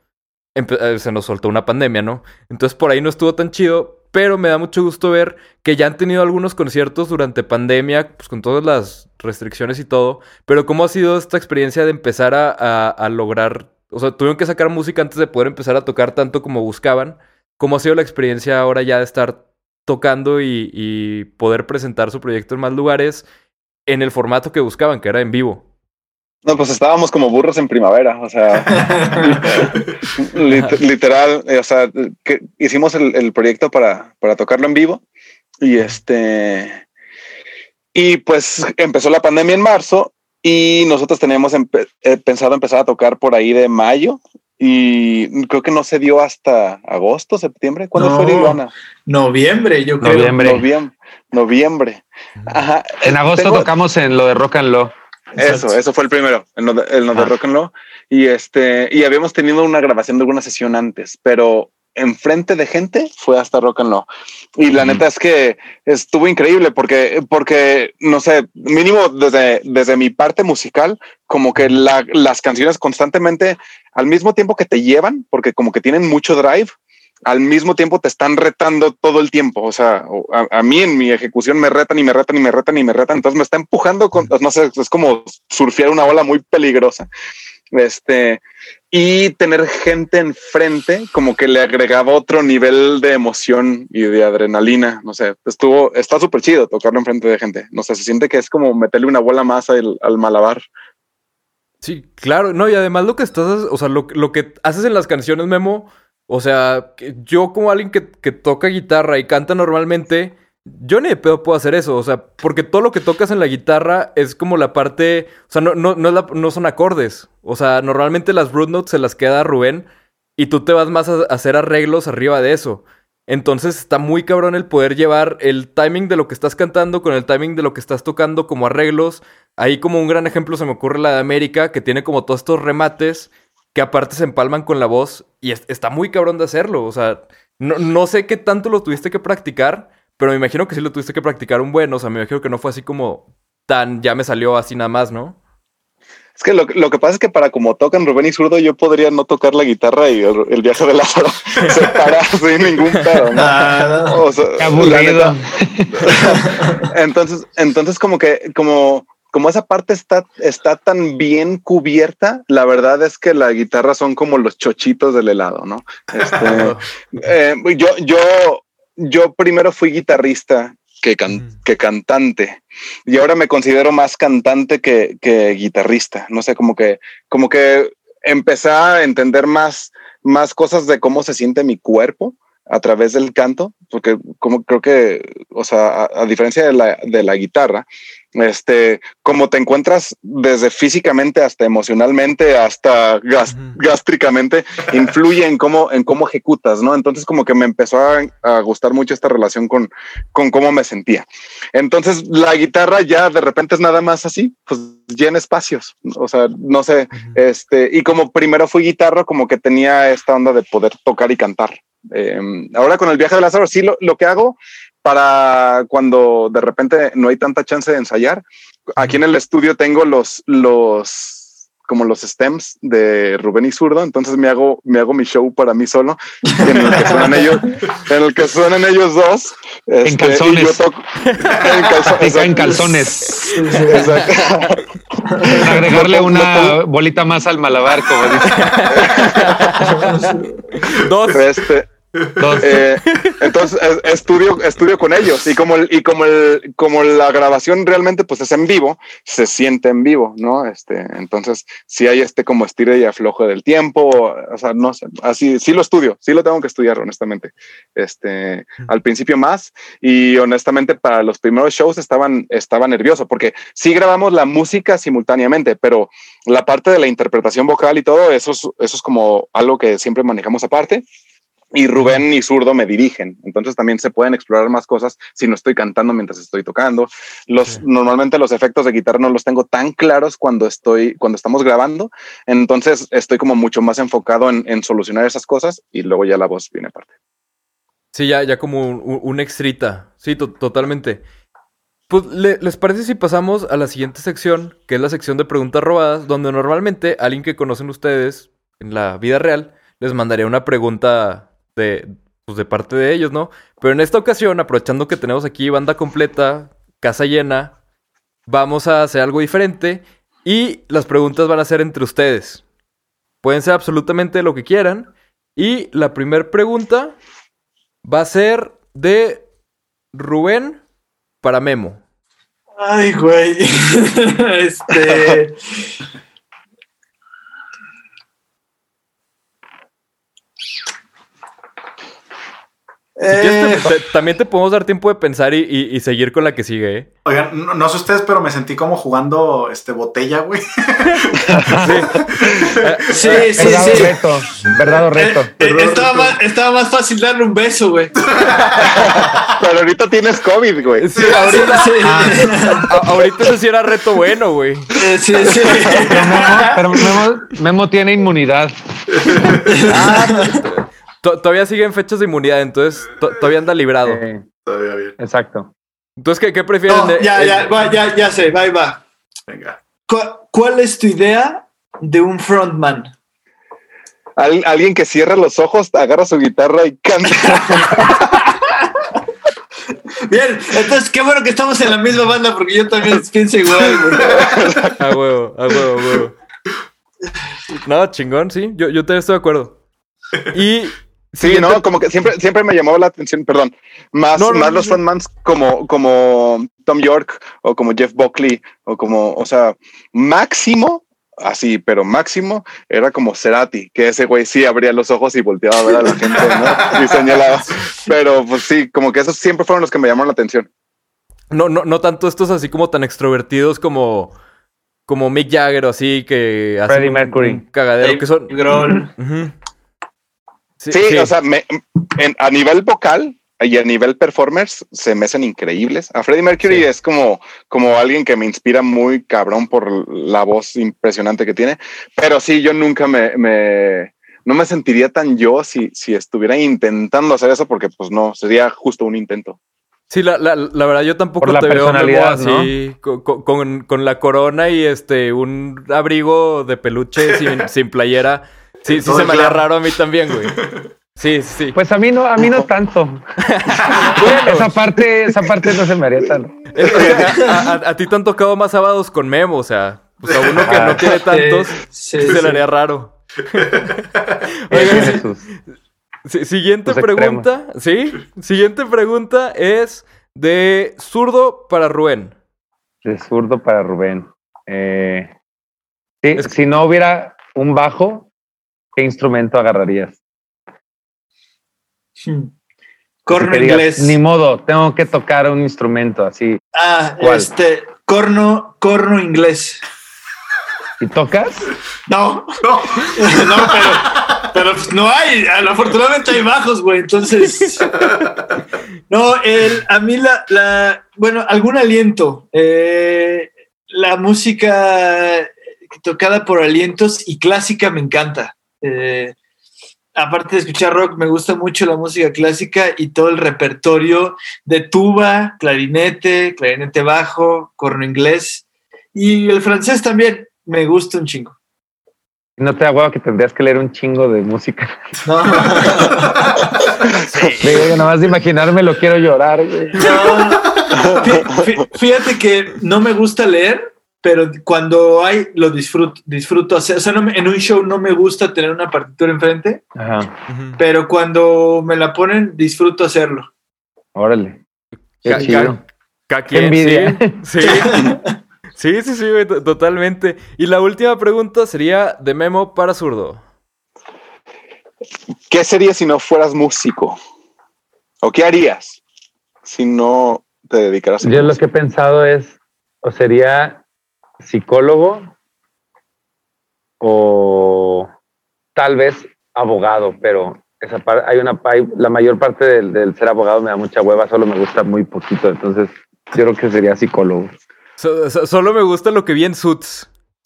eh, se nos soltó una pandemia, ¿no? Entonces por ahí no estuvo tan chido, pero me da mucho gusto ver que ya han tenido algunos conciertos durante pandemia, pues con todas las restricciones y todo, pero ¿cómo ha sido esta experiencia de empezar a lograr, o sea, tuvieron que sacar música antes de poder empezar a tocar tanto como buscaban? ¿Cómo ha sido la experiencia ahora ya de estar tocando y, y poder presentar su proyecto en más lugares en el formato que buscaban, que era en vivo? No, pues estábamos como burros en primavera, o sea, lit- literal, eh, o sea, que hicimos el, el proyecto para, para tocarlo en vivo y este, y pues empezó la pandemia en marzo y nosotros teníamos empe- eh, pensado empezar a tocar por ahí de mayo y creo que no se dio hasta agosto, septiembre. ¿Cuándo No. fue Liliana? Noviembre, yo creo. Noviembre. Noviembre. Noviembre. Ajá. En agosto Tengo- tocamos en lo de Rock and Law. Eso, Exacto. eso fue el primero, en lo de, en lo de Ah. Rock and Roll. Y este, y habíamos tenido una grabación de alguna sesión antes, pero enfrente de gente fue hasta Rock and Roll. Y la neta es que estuvo increíble porque, porque no sé, mínimo desde, desde mi parte musical, como que la- las canciones constantemente, al mismo tiempo que te llevan, porque como que tienen mucho drive, al mismo tiempo te están retando todo el tiempo. O sea, a, a mí en mi ejecución me retan y me retan y me retan y me retan. Entonces me está empujando con, no sé, es como surfear una ola muy peligrosa. Este, y tener gente enfrente como que le agregaba otro nivel de emoción y de adrenalina. No sé, estuvo, está súper chido tocarlo enfrente de gente. No sé, se siente que es como meterle una bola más al, al malabar. Sí, claro, no, y además lo que estás, o sea, lo, lo que haces en las canciones, Memo, o sea, yo como alguien que toca guitarra y canta normalmente, yo ni de pedo puedo hacer eso, o sea, porque todo lo que tocas en la guitarra es como la parte, o sea, no, no, no, son acordes, o sea, normalmente las root notes se las queda Rubén y tú te vas más a, hacer arreglos arriba de eso. Entonces está muy cabrón el poder llevar el timing de lo que estás cantando con el timing de lo que estás tocando como arreglos. Ahí como un gran ejemplo se me ocurre la de América, que tiene como todos estos remates que aparte se empalman con la voz y es- está muy cabrón de hacerlo. O sea, no, no sé qué tanto lo tuviste que practicar, pero me imagino que sí lo tuviste que practicar un buen. O sea, me imagino que no fue así como tan ya me salió así nada más, ¿no? Es que lo, lo que pasa es que para como tocan Rubén y Zurdo, yo podría no tocar la guitarra y el, el viaje de Lázaro se para sin ningún pedo. ¿no? Ah, O sea, Qué la aburrido. entonces, entonces como que, como, como esa parte está, está tan bien cubierta, la verdad es que la guitarra son como los chochitos del helado, ¿no? Este, eh, yo, yo, yo primero fui guitarrista que, can- Mm. que cantante y ahora me considero más cantante que, que guitarrista. No sé, como que, como que empecé a entender más, más cosas de cómo se siente mi cuerpo a través del canto, porque como creo que, o sea, a, a diferencia de la, de la guitarra, este, como te encuentras desde físicamente hasta emocionalmente, hasta gas- gástricamente, influye en cómo, en cómo ejecutas, ¿no? Entonces como que me empezó a, a gustar mucho esta relación con, con cómo me sentía. Entonces la guitarra ya de repente es nada más así, pues llena espacios, o sea, no sé, este, y como primero fui guitarra, como que tenía esta onda de poder tocar y cantar. Eh, ahora con el viaje de Lázaro, sí lo, lo que hago para cuando de repente no hay tanta chance de ensayar. Aquí en el estudio tengo los, los, como los stems de Rubén y Zurdo, entonces me hago, me hago mi show para mí solo, en el que suenan ellos, en el que suenan ellos dos. este, y calzones. yo toco- en calzo- exacto. calzones. Exacto. Agregarle una bolita más al malabar, como dice. Dos. Este, Dos. Eh, entonces es- estudio, estudio con ellos y como, el, y como, el, como la grabación realmente pues es en vivo, se siente en vivo, ¿no? Este, entonces si hay este como estire y afloje del tiempo, o sea, no sé, así sí lo estudio, sí lo tengo que estudiar honestamente. Este, al principio más y honestamente para los primeros shows estaban, estaba nervioso porque sí grabamos la música simultáneamente, pero la parte de la interpretación vocal y todo eso es, eso es como algo que siempre manejamos aparte y Rubén y Zurdo me dirigen. Entonces también se pueden explorar más cosas si no estoy cantando mientras estoy tocando. Los, Sí. Normalmente los efectos de guitarra no los tengo tan claros cuando estoy, cuando estamos grabando. Entonces estoy como mucho más enfocado en, en solucionar esas cosas y luego ya la voz viene aparte. Sí, ya, ya como un, un- extrita. Sí, to- totalmente. Pues, ¿le- ¿les parece si pasamos a la siguiente sección, que es la sección de preguntas robadas, donde normalmente alguien que conocen ustedes en la vida real les mandaría una pregunta de, pues, de parte de ellos, ¿no? Pero en esta ocasión, aprovechando que tenemos aquí banda completa, casa llena, vamos a hacer algo diferente y las preguntas van a ser entre ustedes. Pueden ser absolutamente lo que quieran. Y la primera pregunta va a ser de Rubén para Memo. Ay, güey. este. Eh, te- te- también te podemos dar tiempo de pensar y, y- y seguir con la que sigue, ¿eh? Oigan, no, no sé ustedes, pero me sentí como jugando este botella, güey. sí, sí, Verdad o sí. reto. Verdad o reto. Eh, eh, estaba, más, estaba más fácil darle un beso, güey. Pero ahorita tienes COVID, güey. Sí, ahorita, Sí, ahorita eso sí era reto bueno, güey. Eh, sí, sí. Pero Memo, pero Memo- Memo tiene inmunidad. To- todavía siguen fechas de inmunidad, entonces to- todavía anda librado. Eh, Todavía bien. exacto. Entonces, ¿qué, qué prefieren? No, de- ya, ya, va, ya, ya sé, va, ahí va. Venga. ¿Cu- ¿Cuál es tu idea de un frontman? Al- alguien que cierra los ojos, agarra su guitarra y canta. Bien, entonces qué bueno que estamos en la misma banda porque yo también pienso igual, güey. A huevo, a huevo, a huevo. No, chingón, sí. Yo, yo también estoy de acuerdo. Y. Sí, siguiente- no, como que siempre, siempre me llamó la atención, perdón, más, No, no, más no, los frontmans como, como Tom York o como Jeff Buckley o como, o sea, máximo, así, pero máximo era como Cerati, que ese güey sí abría los ojos y volteaba a ver a la gente, ¿no? Y señalaba. Pero pues sí, como que esos siempre fueron los que me llamaron la atención. No, no, no tanto estos así como tan extrovertidos como. Como Mick Jagger o así, que Freddie Mercury. un cagadero, Dave que son. Grohl. Sí, o sea, me- en- a nivel vocal y a nivel performers se me hacen increíbles. A Freddie Mercury Sí. es como, como alguien que me inspira muy cabrón por la voz impresionante que tiene. Pero sí, yo nunca me, me- no me sentiría tan yo si, si estuviera intentando hacer eso, porque pues no, sería justo un intento. Sí, la, la, la verdad yo tampoco Por la te veo personalidad, así co- co- con, con la corona y este un abrigo de peluche sin, sin playera. Sí, sí se me haría raro a mí también, güey. Sí, sí, sí. Pues a mí no, a mí no tanto. esa parte, esa parte no se me haría tan. A, a- a ti te han tocado más sábados con Memo, o sea, pues a uno que Ah. no tiene tantos, Sí, se sí. le haría raro. Oigan, siguiente pregunta, ¿sí? Siguiente pregunta es de zurdo para Rubén. de zurdo para Rubén. Eh, sí, Es- Si no hubiera un bajo, ¿qué instrumento agarrarías? Hmm. Corno digas, inglés. Ni modo, tengo que tocar un instrumento así. Ah, ¿Cuál? este, corno, corno inglés. ¿Y tocas? No, No, no, pero, pero pues, no hay. Afortunadamente hay bajos, güey. Entonces, no, el, a mí la, la, bueno, algún aliento. Eh, la música tocada por alientos y clásica me encanta. Eh, aparte de escuchar rock, me gusta mucho la música clásica y todo el repertorio de tuba, clarinete, clarinete bajo, corno inglés y el francés también. Me gusta un chingo. No te da hueva que tendrías que leer un chingo de música. No. Digo, más de imaginarme lo quiero llorar. güey. No. Fí- fí- Fíjate que no me gusta leer, pero cuando hay lo disfruto. disfruto hacer. O sea, no me- en un show no me gusta tener una partitura enfrente, Ajá, pero cuando me la ponen, disfruto hacerlo. órale. Qué Ca- chido. ca- ca- Qué envidia. Sí, sí. Sí, sí, sí, güey, to- totalmente. Y la última pregunta sería de Memo para zurdo. ¿Qué sería si no fueras músico? ¿O qué harías si no te dedicaras a Yo lo que he pensado es, o sería psicólogo o tal vez abogado, pero esa par- hay una hay- la mayor parte del, del ser abogado me da mucha hueva, solo me gusta muy poquito, entonces yo creo que sería psicólogo. So- so- solo me gusta lo que vi en Suits.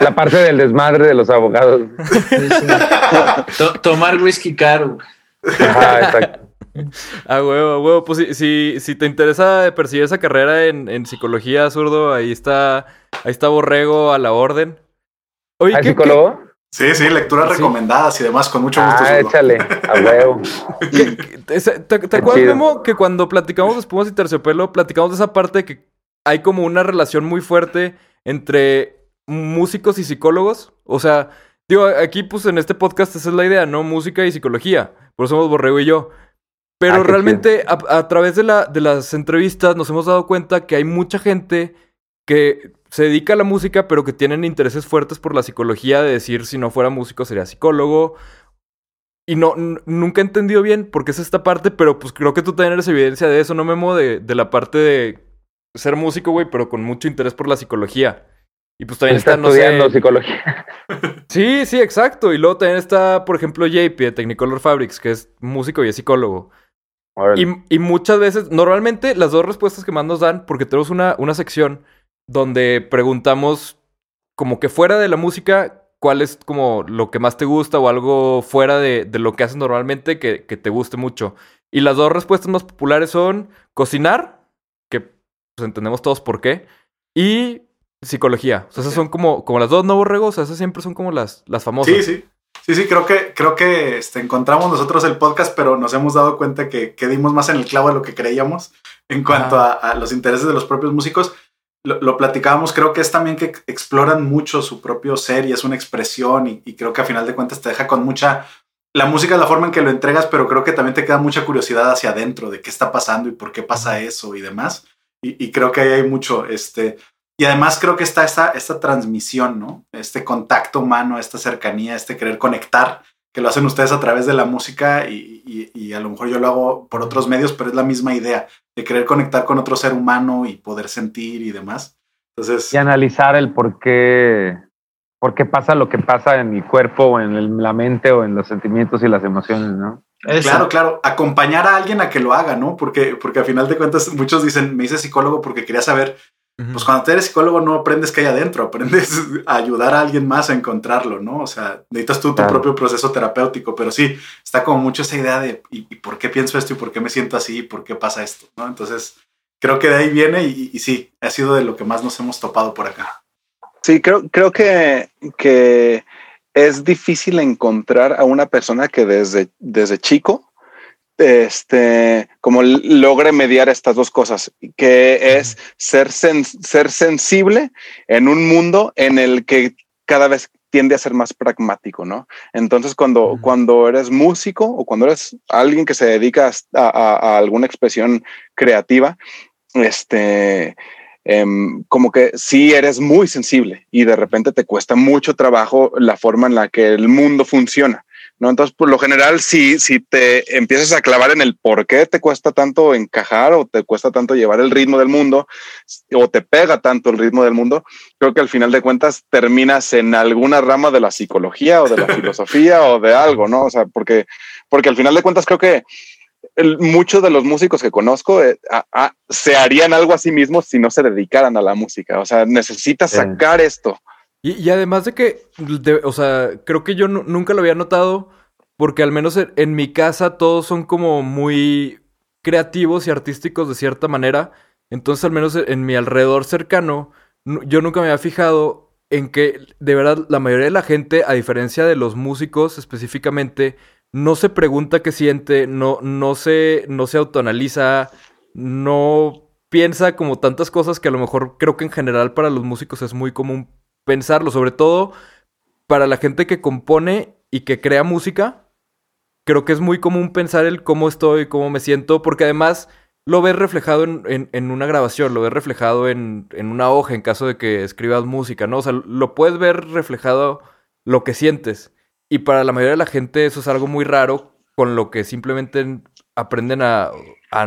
La parte del desmadre de los abogados. To- tomar whisky caro. Ajá, exacto. A huevo, a huevo. Pues si, si, si te interesa perseguir esa carrera en, en psicología, zurdo, ahí está, ahí está Borrego a la orden. Oye, ¿Hay ¿qué- psicólogo? sí, sí, lecturas Sí. recomendadas y demás, con mucho gusto. Ah, Zurdo. échale, a huevo. qué- qué- ¿Te, te- te acuerdas. Memo, que cuando platicamos de espumas y terciopelo, platicamos de esa parte que hay como una relación muy fuerte entre músicos y psicólogos? O sea, digo, aquí pues en este podcast esa es la idea, ¿no? Música y psicología. Por eso somos Borrego y yo. Pero Ah, realmente a, a través de, la, de las entrevistas nos hemos dado cuenta que hay mucha gente que se dedica a la música, pero que tienen intereses fuertes por la psicología, de decir si no fuera músico sería psicólogo. Y no, nunca he entendido bien por qué es esta parte, pero pues creo que tú también eres evidencia de eso, ¿no, Memo? De, de la parte de ser músico, güey, pero con mucho interés por la psicología. Y pues también Está está, no sé... estudiando psicología. Sí, sí, exacto. Y luego también está, por ejemplo, JP de Technicolor Fabrics, que es músico y es psicólogo. Y muchas veces, normalmente las dos respuestas que más nos dan, porque tenemos una, una sección donde preguntamos como que fuera de la música, cuál es como lo que más te gusta o algo fuera de, de lo que haces normalmente que, que te guste mucho. Y las dos respuestas más populares son cocinar, que pues entendemos todos por qué, y psicología. O sea, esas son como, como las dos no borregos, o sea, esas siempre son como las, las famosas. Sí, sí. Sí, sí, creo que, creo que este, encontramos nosotros el podcast, pero nos hemos dado cuenta que, que dimos más en el clavo de lo que creíamos en cuanto a, a los intereses de los propios músicos. lo, lo platicábamos, creo que es también que exploran mucho su propio ser y es una expresión y, y creo que a final de cuentas te deja con mucha... La música es la forma en que lo entregas, pero creo que también te queda mucha curiosidad hacia adentro de qué está pasando y por qué pasa eso y demás. Y, y creo que ahí hay mucho, este, y además creo que está esta, esta transmisión, ¿no? Este contacto humano, esta cercanía, este querer conectar, que lo hacen ustedes a través de la música y, y- y a lo mejor yo lo hago por otros medios, pero es la misma idea de querer conectar con otro ser humano y poder sentir y demás. Entonces, Y analizar el por qué, por qué pasa lo que pasa en mi cuerpo o en el- la mente o en los sentimientos y las emociones, ¿no? Eso. claro, claro, acompañar a alguien a que lo haga, ¿no? Porque, porque a final de cuentas muchos dicen, me hice psicólogo porque quería saber Pues cuando eres psicólogo no aprendes qué hay adentro, aprendes a ayudar a alguien más a encontrarlo, ¿no? O sea, necesitas tú tu Claro. propio proceso terapéutico, pero sí, está como mucho esa idea de ¿y, y por qué pienso esto y por qué me siento así y por qué pasa esto, ¿no? Entonces, creo que de ahí viene y, y sí, ha sido de lo que más nos hemos topado por acá. Sí, creo, creo que, que es difícil encontrar a una persona que desde, desde chico este, como logre mediar estas dos cosas, que es ser, sen- ser sensible en un mundo en el que cada vez tiende a ser más pragmático, ¿no? Entonces, cuando, cuando eres músico o cuando eres alguien que se dedica a, a- a alguna expresión creativa, este, em, como que sí eres muy sensible y de repente te cuesta mucho trabajo la forma en la que el mundo funciona. ¿No? Entonces, por lo general, si, si te empiezas a clavar en el por qué te cuesta tanto encajar o te cuesta tanto llevar el ritmo del mundo o te pega tanto el ritmo del mundo, creo que al final de cuentas terminas en alguna rama de la psicología o de la filosofía o de algo, ¿no? O sea, porque, porque al final de cuentas creo que el- muchos de los músicos que conozco eh, a- a- se harían algo a sí mismos si no se dedicaran a la música. O sea, necesitas sacar esto. Y, además de que, o sea, creo que yo nu- nunca lo había notado porque al menos en, mi casa todos son como muy creativos y artísticos de cierta manera. Entonces al menos en mi alrededor cercano, yo nunca me había fijado en que de verdad la mayoría de la gente, a diferencia de los músicos específicamente, no se pregunta qué siente, no, no, se, no se autoanaliza, no piensa como tantas cosas que a lo mejor creo que en general para los músicos es muy común pensarlo, sobre todo para la gente que compone y que crea música. Creo que es muy común pensar el cómo estoy, cómo me siento, porque además lo ves reflejado en, en- una grabación, lo ves reflejado en, en una hoja en caso de que escribas música, ¿no? O sea, lo puedes ver reflejado lo que sientes. Y para la mayoría de la gente eso es algo muy raro, con lo que simplemente aprenden a, a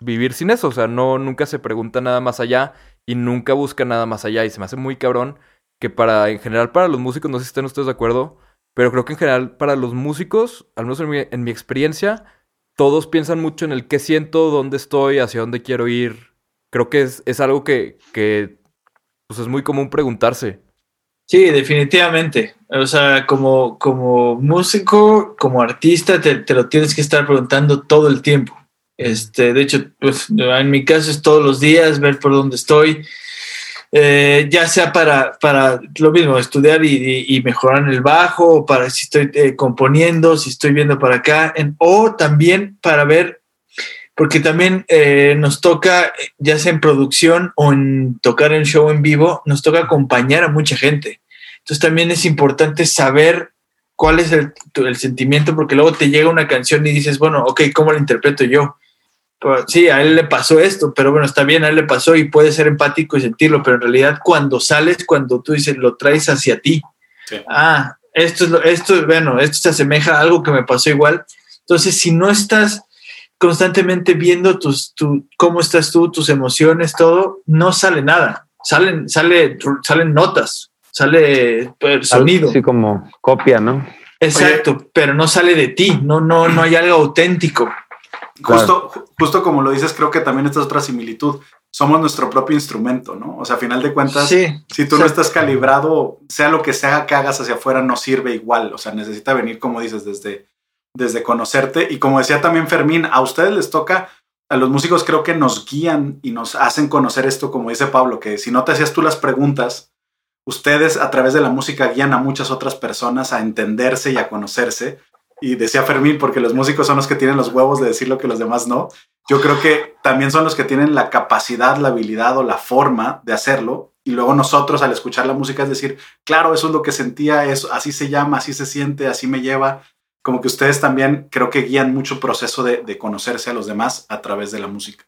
vivir sin eso. O sea, no, nunca se pregunta nada más allá y nunca busca nada más allá. Y se me hace muy cabrón que para, en general, para los músicos, no sé si estén ustedes de acuerdo, pero creo que en general para los músicos, al menos en mi, en mi experiencia, todos piensan mucho en el qué siento, dónde estoy, hacia dónde quiero ir. Creo que es, es algo que, que pues es muy común preguntarse. Sí, definitivamente. O sea, como, como músico, como artista, te, te lo tienes que estar preguntando todo el tiempo. Este, de hecho, pues en mi caso es todos los días ver por dónde estoy, Eh, ya sea para, para lo mismo, estudiar y, mejorar el bajo, o para si estoy eh, componiendo, si estoy viendo para acá, o también para ver, porque también eh, nos toca, ya sea en producción o en tocar en show en vivo, nos toca acompañar a mucha gente. Entonces también es importante saber cuál es el, el sentimiento, porque luego te llega una canción y dices, bueno, ok, ¿cómo la interpreto yo? Pues, sí, a él le pasó esto, pero bueno, está bien, a él le pasó y puedes ser empático y sentirlo, pero en realidad cuando sales, cuando tú dices, lo traes hacia ti. Sí. Ah, esto es lo, esto, bueno, esto se asemeja a algo que me pasó igual. Entonces, si no estás constantemente viendo tus, tu, cómo estás tú, tus emociones, todo, no sale nada. Salen, sale, salen notas, sale pues, sonido. Así como copia, ¿no? Exacto, pero no sale de ti, no, no, no hay algo auténtico. Justo, ju- justo como lo dices, creo que también esta es otra similitud. Somos nuestro propio instrumento, ¿no? O sea, a final de cuentas, Sí, si tú no estás calibrado, sea lo que sea que hagas hacia afuera, no sirve igual. O sea, necesita venir, como dices, desde, desde conocerte. Y como decía también Fermín, a ustedes les toca, a los músicos creo que nos guían y nos hacen conocer esto, como dice Pablo, que si no te hacías tú las preguntas, ustedes a través de la música guían a muchas otras personas a entenderse y a conocerse. Y decía Fermín, porque los músicos son los que tienen los huevos de decir lo que los demás no. Yo creo que también son los que tienen la capacidad, la habilidad o la forma de hacerlo. Y luego nosotros al escuchar la música es decir, claro, eso es lo que sentía, eso, así se llama, así se siente, así me lleva. Como que ustedes también creo que guían mucho proceso de, de conocerse a los demás a través de la música.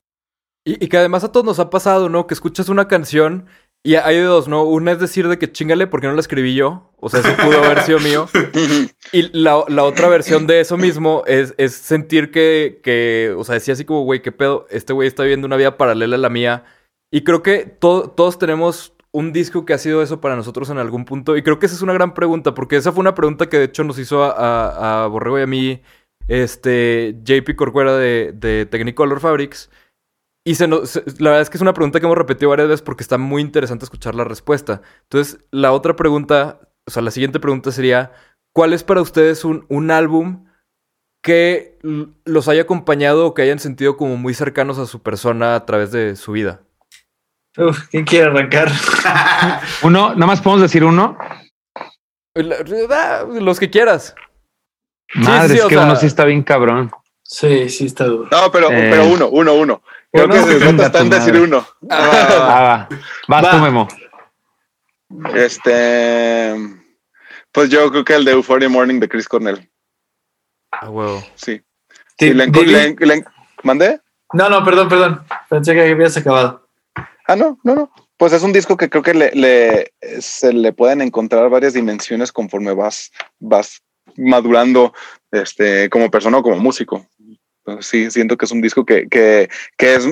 Y, y que además a todos nos ha pasado, ¿no? Que escuchas una canción y hay dos, ¿no? Una es decir de que chingale porque no la escribí yo. O sea, eso pudo haber sido mío. Y la, la otra versión de eso mismo es, es sentir que, que, o sea, decía así como, güey, qué pedo, este güey está viviendo una vida paralela a la mía. Y creo que to- todos tenemos un disco que ha sido eso para nosotros en algún punto. Y creo que esa es una gran pregunta, porque esa fue una pregunta que de hecho nos hizo a, a- a Borrego y a mí, este, JP Corcuera de, de Technicolor Fabrics. Y se nos- se- la verdad es que es una pregunta que hemos repetido varias veces porque está muy interesante escuchar la respuesta. Entonces, la otra pregunta, o sea, la siguiente pregunta sería, ¿cuál es para ustedes un, un álbum que los haya acompañado o que hayan sentido como muy cercanos a su persona a través de su vida? Uf, ¿quién quiere arrancar? Uno, nada más podemos decir uno. La- ah, Los que quieras. Madre, sí, es que sea- uno sí está bien cabrón. Sí, sí, está duro. No, pero, Eh. pero uno, uno, uno. Creo Uno. que se Venga, trata está en decir uno. Ah, va. Vas Va. tú, Memo. Este. Pues yo creo que el de Euphoria Morning de Chris Cornell. Ah, huevo. Sí. Sí, le, enco- Divi- le- le- ¿Mandé? No, no, perdón, perdón. Pensé que habías acabado. Ah, no, no, no. Pues es un disco que creo que le, le- se le pueden encontrar varias dimensiones conforme vas, vas madurando este, como persona o como músico. Sí, siento que es un disco que, que, que es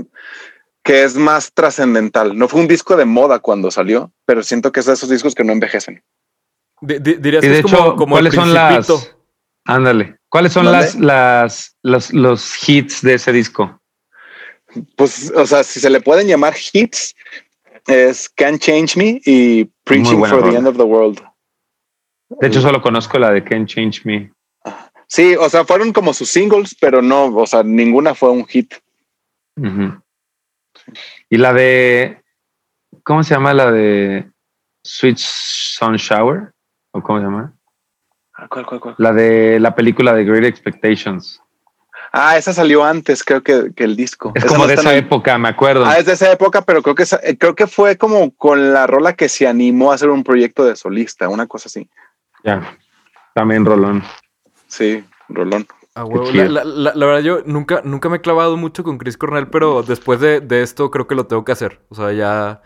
que es más trascendental. No fue un disco de moda cuando salió, pero siento que es de esos discos que no envejecen. Di- di- dirías Y que de es como, hecho, como el ¿cuáles son las. Ándale. ¿Cuáles son ¿Dónde? las, las, los, los hits de ese disco? Pues, o sea, si se le pueden llamar hits, es Can't Change Me y Preaching for the. End of the World. De hecho, solo conozco la de Can't Change Me. Sí, o sea, fueron como sus singles, pero no, o sea, ninguna fue un hit. Y la de. ¿Cómo se llama la de Sweet Sun Shower? ¿O cómo se llama? ¿Cuál, cuál, cuál? La de la película de Great Expectations. Ah, esa salió antes, creo que, que el disco. Es Esa como no de esa en época, me acuerdo. Ah, es de esa época, pero creo que esa- eh, creo que fue como con la rola que se animó a hacer un proyecto de solista, una cosa así. Ya. También Rolón. Sí, Rolón. Ah, huevo. La, la- la- la verdad, yo nunca, nunca me he clavado mucho con Chris Cornell, pero después de, de esto creo que lo tengo que hacer. O sea, ya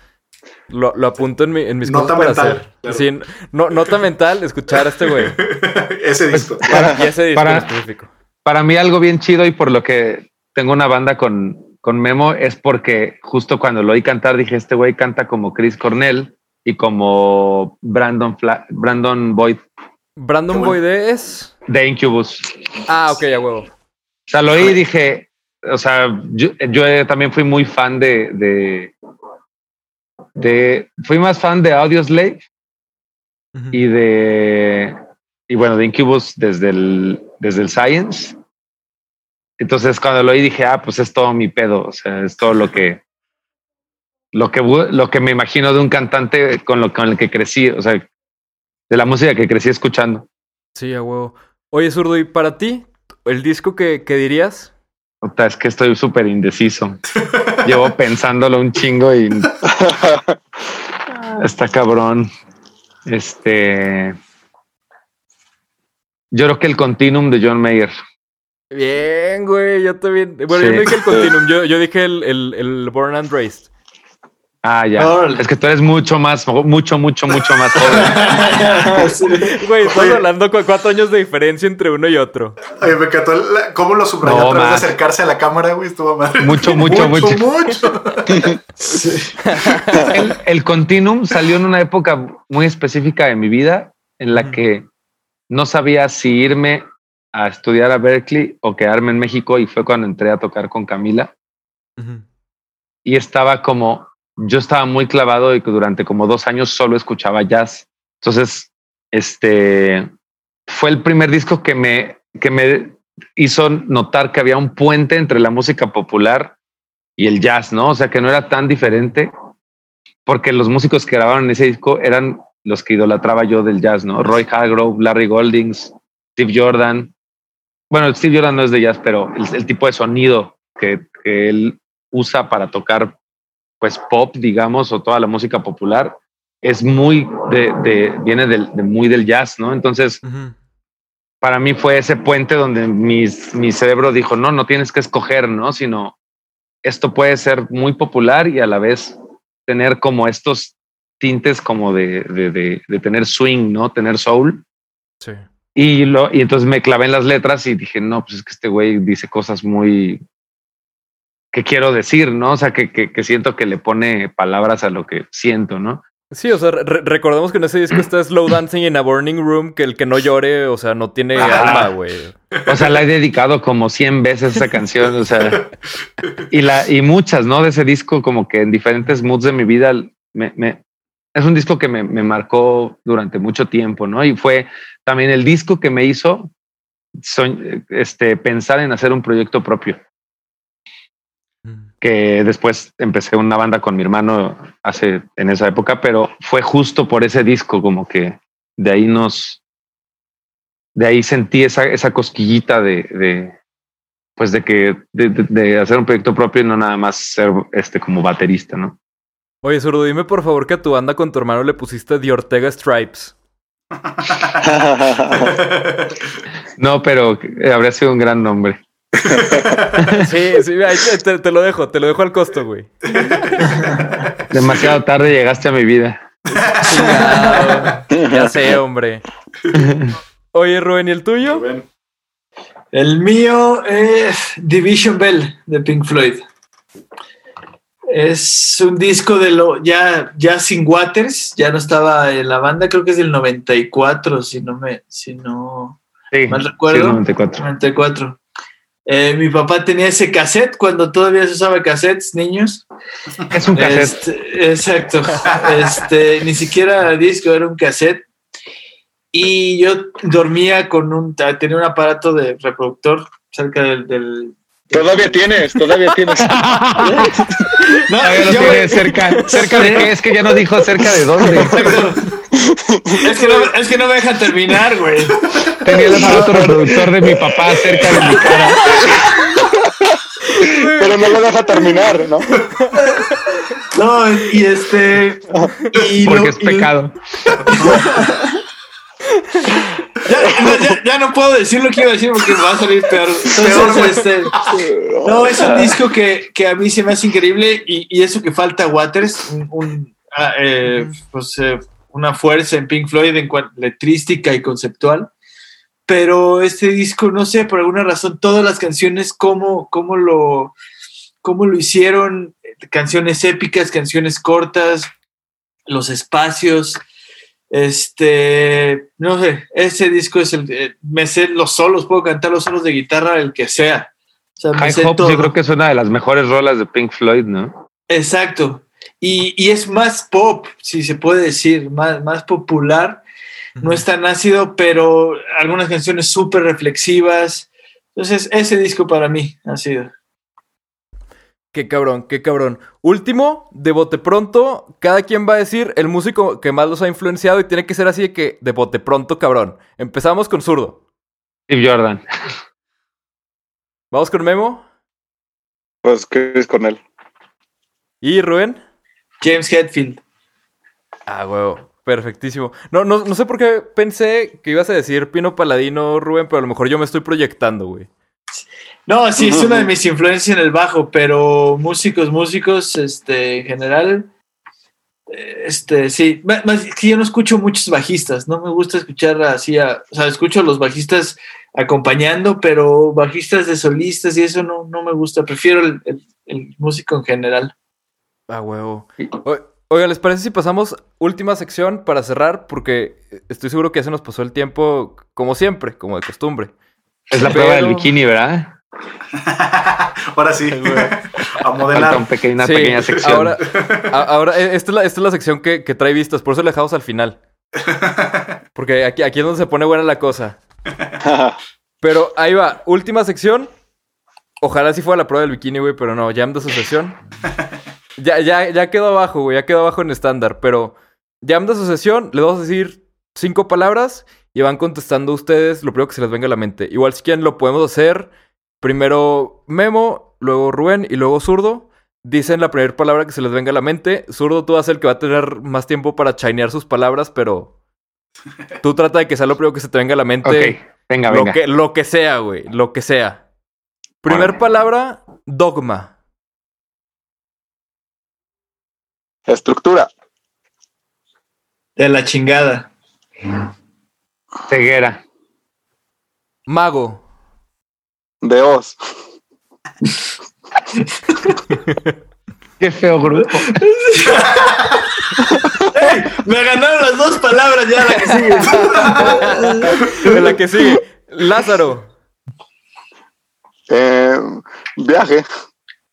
lo, lo apunto en, mi- en mis Nota cosas para mental, hacer. claro. Sí, no, nota mental, escuchar a este güey. Ese disco. y ese disco para- en específico. Para mí, algo bien chido y por lo que tengo una banda con, con Memo es porque justo cuando lo oí cantar dije: Este güey canta como Chris Cornell y como Brandon, Fla- Brandon Boyd Brandon bueno. Boyd es. de Incubus. Ah, ok, a huevo. O sea, lo oí y dije, o sea, yo, yo, también fui muy fan de, de, de, fui más fan de Audioslave Ujú. y de, y bueno, de Incubus desde el, desde el Science. Entonces cuando lo oí dije, ah, pues es todo mi pedo, o sea, es todo lo que, lo que, lo que me imagino de un cantante con lo con el que crecí, o sea, de la música que crecí escuchando. Sí, a huevo. Oye, Zurdo, ¿y para ti? ¿El disco que, que dirías? Puta, es que estoy súper indeciso. Llevo pensándolo un chingo y está cabrón. Este. Yo creo que el Continuum de John Mayer. Bien, güey, yo también. Bueno, Sí. yo no dije el Continuum, yo, yo dije el, el, el Born and Raised. Ah, ya. Órale. Es que tú eres mucho más, mucho, mucho, mucho más joven. Sí. Güey, estamos Oye. hablando con cuatro años de diferencia entre uno y otro. Oye, me encantó la- cómo lo subrayó No, a través de acercarse a la cámara, güey. Estuvo madre. Mucho, mucho, mucho. mucho. El, el Continuum salió en una época muy específica de mi vida en la que no sabía si irme a estudiar a Berkeley o quedarme en México y fue cuando entré a tocar con Camila. Y estaba como, yo estaba muy clavado y que durante como dos años solo escuchaba jazz. Entonces, este fue el primer disco que me, que me hizo notar que había un puente entre la música popular y el jazz, ¿no? O sea, que no era tan diferente porque los músicos que grabaron ese disco eran los que idolatraba yo del jazz, ¿no? Roy Hargrove, Larry Goldings, Steve Jordan. bueno, Steve Jordan no es de jazz, pero el, tipo de sonido que, que él usa para tocar, pues pop, digamos, o toda la música popular, es muy de, de viene del, de muy del jazz, ¿no? Entonces, Ujú. para mí fue ese puente donde mis, mi cerebro dijo, no, no tienes que escoger, ¿no? Sino esto puede ser muy popular y a la vez tener como estos tintes como de, de, de, de tener swing, ¿no? Tener soul. Sí. Y, lo, y entonces me clavé en las letras y dije, no, pues es que este güey dice cosas muy que quiero decir, ¿no? O sea, que, que, que siento que le pone palabras a lo que siento, ¿no? Sí, o sea, re- recordemos que en ese disco está Slow Dancing in a Burning Room, que el que no llore, o sea, no tiene Ah. alma, güey. O sea, la he dedicado como 100 veces esa canción, o sea, y la y muchas, ¿no? De ese disco, como que en diferentes moods de mi vida, me, me- es un disco que me, me marcó durante mucho tiempo, ¿no? Y fue también el disco que me hizo soñ- este, pensar en hacer un proyecto propio, que después empecé una banda con mi hermano hace en esa época, pero fue justo por ese disco, como que de ahí nos, de ahí sentí esa, esa cosquillita de, de pues de que de, de- de hacer un proyecto propio y no nada más ser este como baterista, ¿no? Oye, Zurdo, dime por favor que a tu banda con tu hermano le pusiste The Ortega Stripes. No, pero habría sido un gran nombre. Sí, sí, ahí te, te- te lo dejo, te lo dejo al costo, güey. Demasiado tarde llegaste a mi vida. Chingado. Ya sé, hombre. Oye, Rubén, ¿y el tuyo? Rubén. El mío es Division Bell de Pink Floyd. Es un disco de lo ya, ya sin Waters, ya no estaba en la banda, creo que es del 94, si no me, si no Sí, mal recuerdo. sí, 94. 94. Eh, mi papá tenía ese cassette cuando todavía se usaba cassettes, niños. Es un cassette. Este, exacto. Este, ni siquiera disco, era un cassette. Y yo dormía con un, tenía un aparato de reproductor cerca del, del- Todavía tienes, todavía tienes. No, Todavía lo yo tiene me- cerca. ¿Cerca de qué? Es que ya no dijo cerca de dónde. Es que, no, es que no me dejan terminar, güey. Tenía el aparato reproductor de mi papá cerca de mi cara. Pero no lo deja terminar, ¿no? No, y este. Y Porque es y- pecado. Ya, no, ya- ya no puedo decir lo que iba a decir porque me va a salir peor. Entonces, este, no, es un disco que, que a mí se me hace increíble y, y eso que falta Waters, un, un, ah, eh, pues, eh, una fuerza en Pink Floyd en cuanto letrística y conceptual. Pero este disco, no sé, por alguna razón, todas las canciones, cómo, cómo, lo, cómo lo hicieron, canciones épicas, canciones cortas, los espacios. Este, no sé, ese disco es el, eh, me sé los solos, puedo cantar los solos de guitarra, el que sea. O sea, me High sé Hopes todo. yo creo que es una de las mejores rolas de Pink Floyd, ¿no? Exacto. Y, y es más pop, si se puede decir, más, más popular. No es tan ácido, pero algunas canciones súper reflexivas. Entonces, ese disco para mí ha sido. Qué cabrón, qué cabrón. Último, de bote pronto, cada quien va a decir el músico que más los ha influenciado y tiene que ser así de que de bote pronto, cabrón. Empezamos con zurdo. Steve Jordan. Vamos con Memo Pues, ¿qué es con él? y Rubén. James Hetfield. Ah, huevo. Perfectísimo. No, no, no sé por qué pensé que ibas a decir Pino Paladino, Rubén, pero a lo mejor yo me estoy proyectando, güey. No, sí, es una de mis influencias en el bajo, pero músicos, músicos, este, en general, este, sí, más es que yo no escucho muchos bajistas, no me gusta escuchar así, a- o sea, escucho a los bajistas acompañando, pero bajistas de solistas y eso no, no me gusta, prefiero el, el- el músico en general. Ah, huevo. O- Oiga, ¿les parece si pasamos última sección para cerrar? Porque estoy seguro que ya se nos pasó el tiempo como siempre, como de costumbre. Es la Pero- prueba del bikini, ¿verdad? Ahora sí. a Falta modelar. una Sí, pequeña sección. Ahora, a- ahora eh, esta, es la, esta es la sección que, que trae vistas, por eso la dejamos al final. Porque aquí, aquí es donde se pone buena la cosa. Pero ahí va, última sección. Ojalá sí fuera la prueba del bikini, güey, pero no, jam de asociación. Ya, ya, ya quedó abajo, güey, ya quedó abajo en estándar, pero jam de asociación, le vamos a decir cinco palabras y van contestando ustedes lo primero que se les venga a la mente. Igual si quieren lo podemos hacer primero Memo, luego Rubén y luego Zurdo. Dicen la primera palabra que se les venga a la mente. Zurdo, tú vas a ser el que va a tener más tiempo para chainear sus palabras, pero tú trata de que sea lo primero que se te venga a la mente. Ok, venga, lo, venga. que, lo que sea, güey. Lo que sea. Primer Bueno. palabra, dogma. Estructura. De la chingada. Ceguera. Mago. De os. Qué feo grupo. ¡Ey! Me ganaron las dos palabras ya la que sigue. La que sigue. Lázaro. Eh, viaje.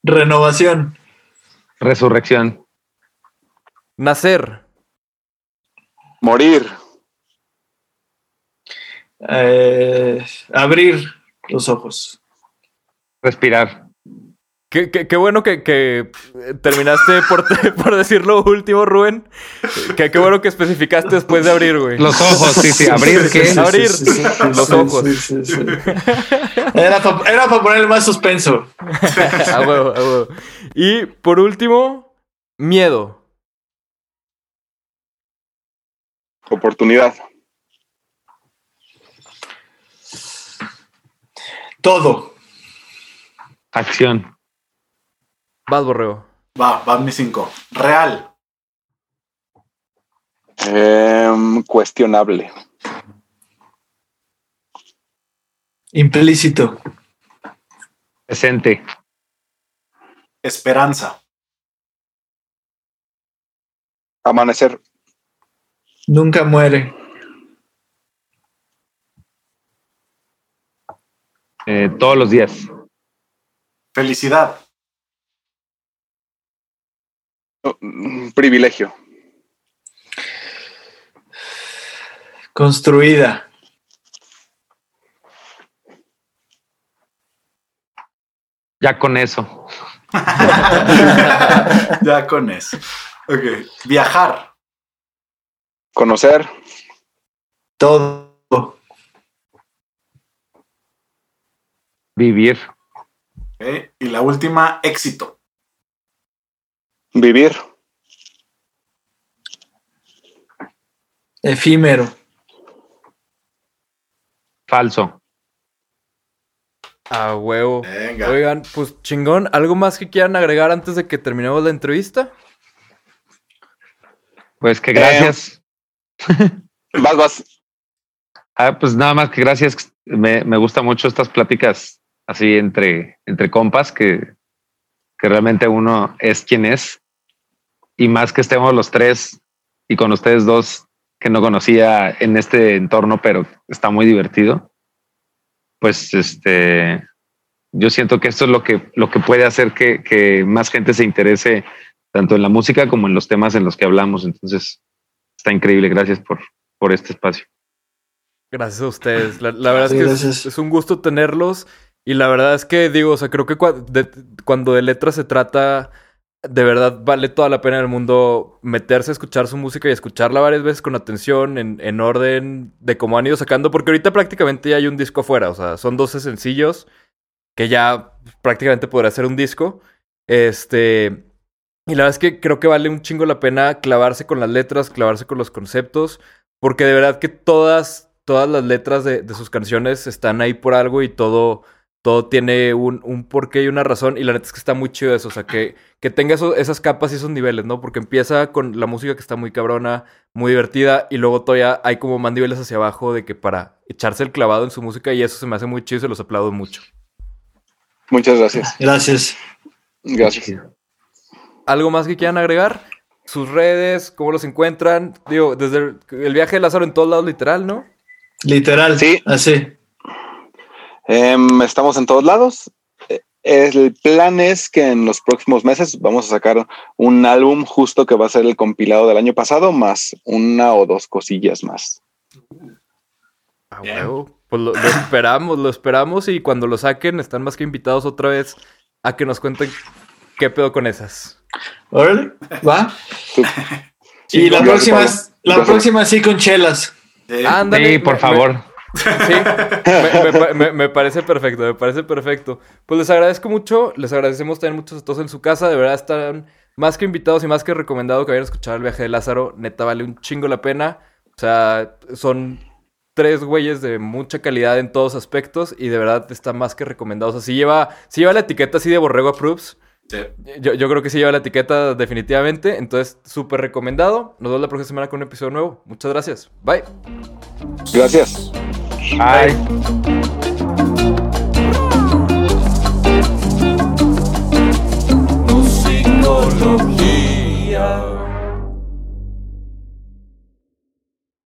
Renovación. Resurrección. Nacer. Morir. Eh, abrir los ojos. Respirar. Qué, qué- qué bueno que, que terminaste por, por decir lo último, Rubén. Qué, qué bueno que especificaste después de abrir, güey. Los ojos, sí, sí. Abrir, ¿qué? Abrir los ojos. sí, sí, sí. Era para ponerle más suspenso. A huevo, a huevo. Y por último, miedo. Oportunidad. Todo. Acción. Vas, borrego. Va, va mi cinco. Real. Em, cuestionable. Implícito. Presente. Esperanza. Amanecer. Nunca muere. Eh, todos los días. Felicidad. Mm, Privilegio. Construida. Ya con eso. ya con eso. Ok. Viajar. Conocer. Todo. Vivir. Y la última, éxito. Vivir. Efímero. Falso. A huevo. Venga. Oigan, pues chingón. ¿Algo más que quieran agregar antes de que terminemos la entrevista? Pues que gracias. Vas, vas. Ah, pues nada más que gracias. Me, me gusta mucho estas pláticas así entre, entre compas, que, que realmente uno es quien es. Y más que estemos los tres y con ustedes dos que no conocía en este entorno, pero está muy divertido. Pues este, yo siento que esto es lo que, lo que puede hacer que, que más gente se interese tanto en la música como en los temas en los que hablamos. Entonces, está increíble. Gracias por, por este espacio. Gracias a ustedes. La, la verdad Sí, es que es, es un gusto tenerlos. Y la verdad es que, digo, o sea, creo que cua- de- cuando de letras se trata, de verdad vale toda la pena en el mundo meterse a escuchar su música y escucharla varias veces con atención, en, en orden de cómo han ido sacando, porque ahorita prácticamente ya hay un disco afuera, o sea, son 12 sencillos que ya prácticamente podrá ser un disco. Este. Y la verdad es que creo que vale un chingo la pena clavarse con las letras, clavarse con los conceptos, porque de verdad que todas, todas las letras de, de sus canciones están ahí por algo y todo, todo tiene un, un porqué y una razón. Y la neta es que está muy chido eso, o sea, que, que tenga eso- esas capas y esos niveles, ¿no? Porque empieza con la música que está muy cabrona, muy divertida, y luego todavía hay como más niveles hacia abajo de que para echarse el clavado en su música, y eso se me hace muy chido y se los aplaudo mucho. Muchas gracias. Gracias. Gracias. ¿Algo más que quieran agregar? Sus redes, cómo los encuentran. Digo, desde el, el viaje de Lázaro en todos lados, literal, ¿no? Literal. Sí. Así. Em, estamos en todos lados. Eh, El plan es que en los próximos meses vamos a sacar un álbum justo que va a ser el compilado del año pasado, más una o dos cosillas más. Ah, huevo. Pues lo, lo esperamos, lo esperamos y cuando lo saquen están más que invitados otra vez a que nos cuenten qué pedo con esas. Órale. Va. Sí. y la próxima, la próxima sí con chelas. Eh, Ándale. Sí, por me- favor. Sí, me, me pa- me- me parece perfecto, me parece perfecto. Pues les agradezco mucho, les agradecemos tener muchos a todos en su casa, de verdad están más que invitados y más que recomendado que vayan a escuchar el viaje de Lázaro, neta vale un chingo la pena. O sea, son tres güeyes de mucha calidad en todos aspectos y de verdad está más que recomendado. O sea, si lleva, si lleva la etiqueta así de Borrego Approves, sí. yo, yo creo que sí lleva la etiqueta definitivamente, entonces súper recomendado. Nos vemos la próxima semana con un episodio nuevo. Muchas gracias. Bye. Gracias. Musicología.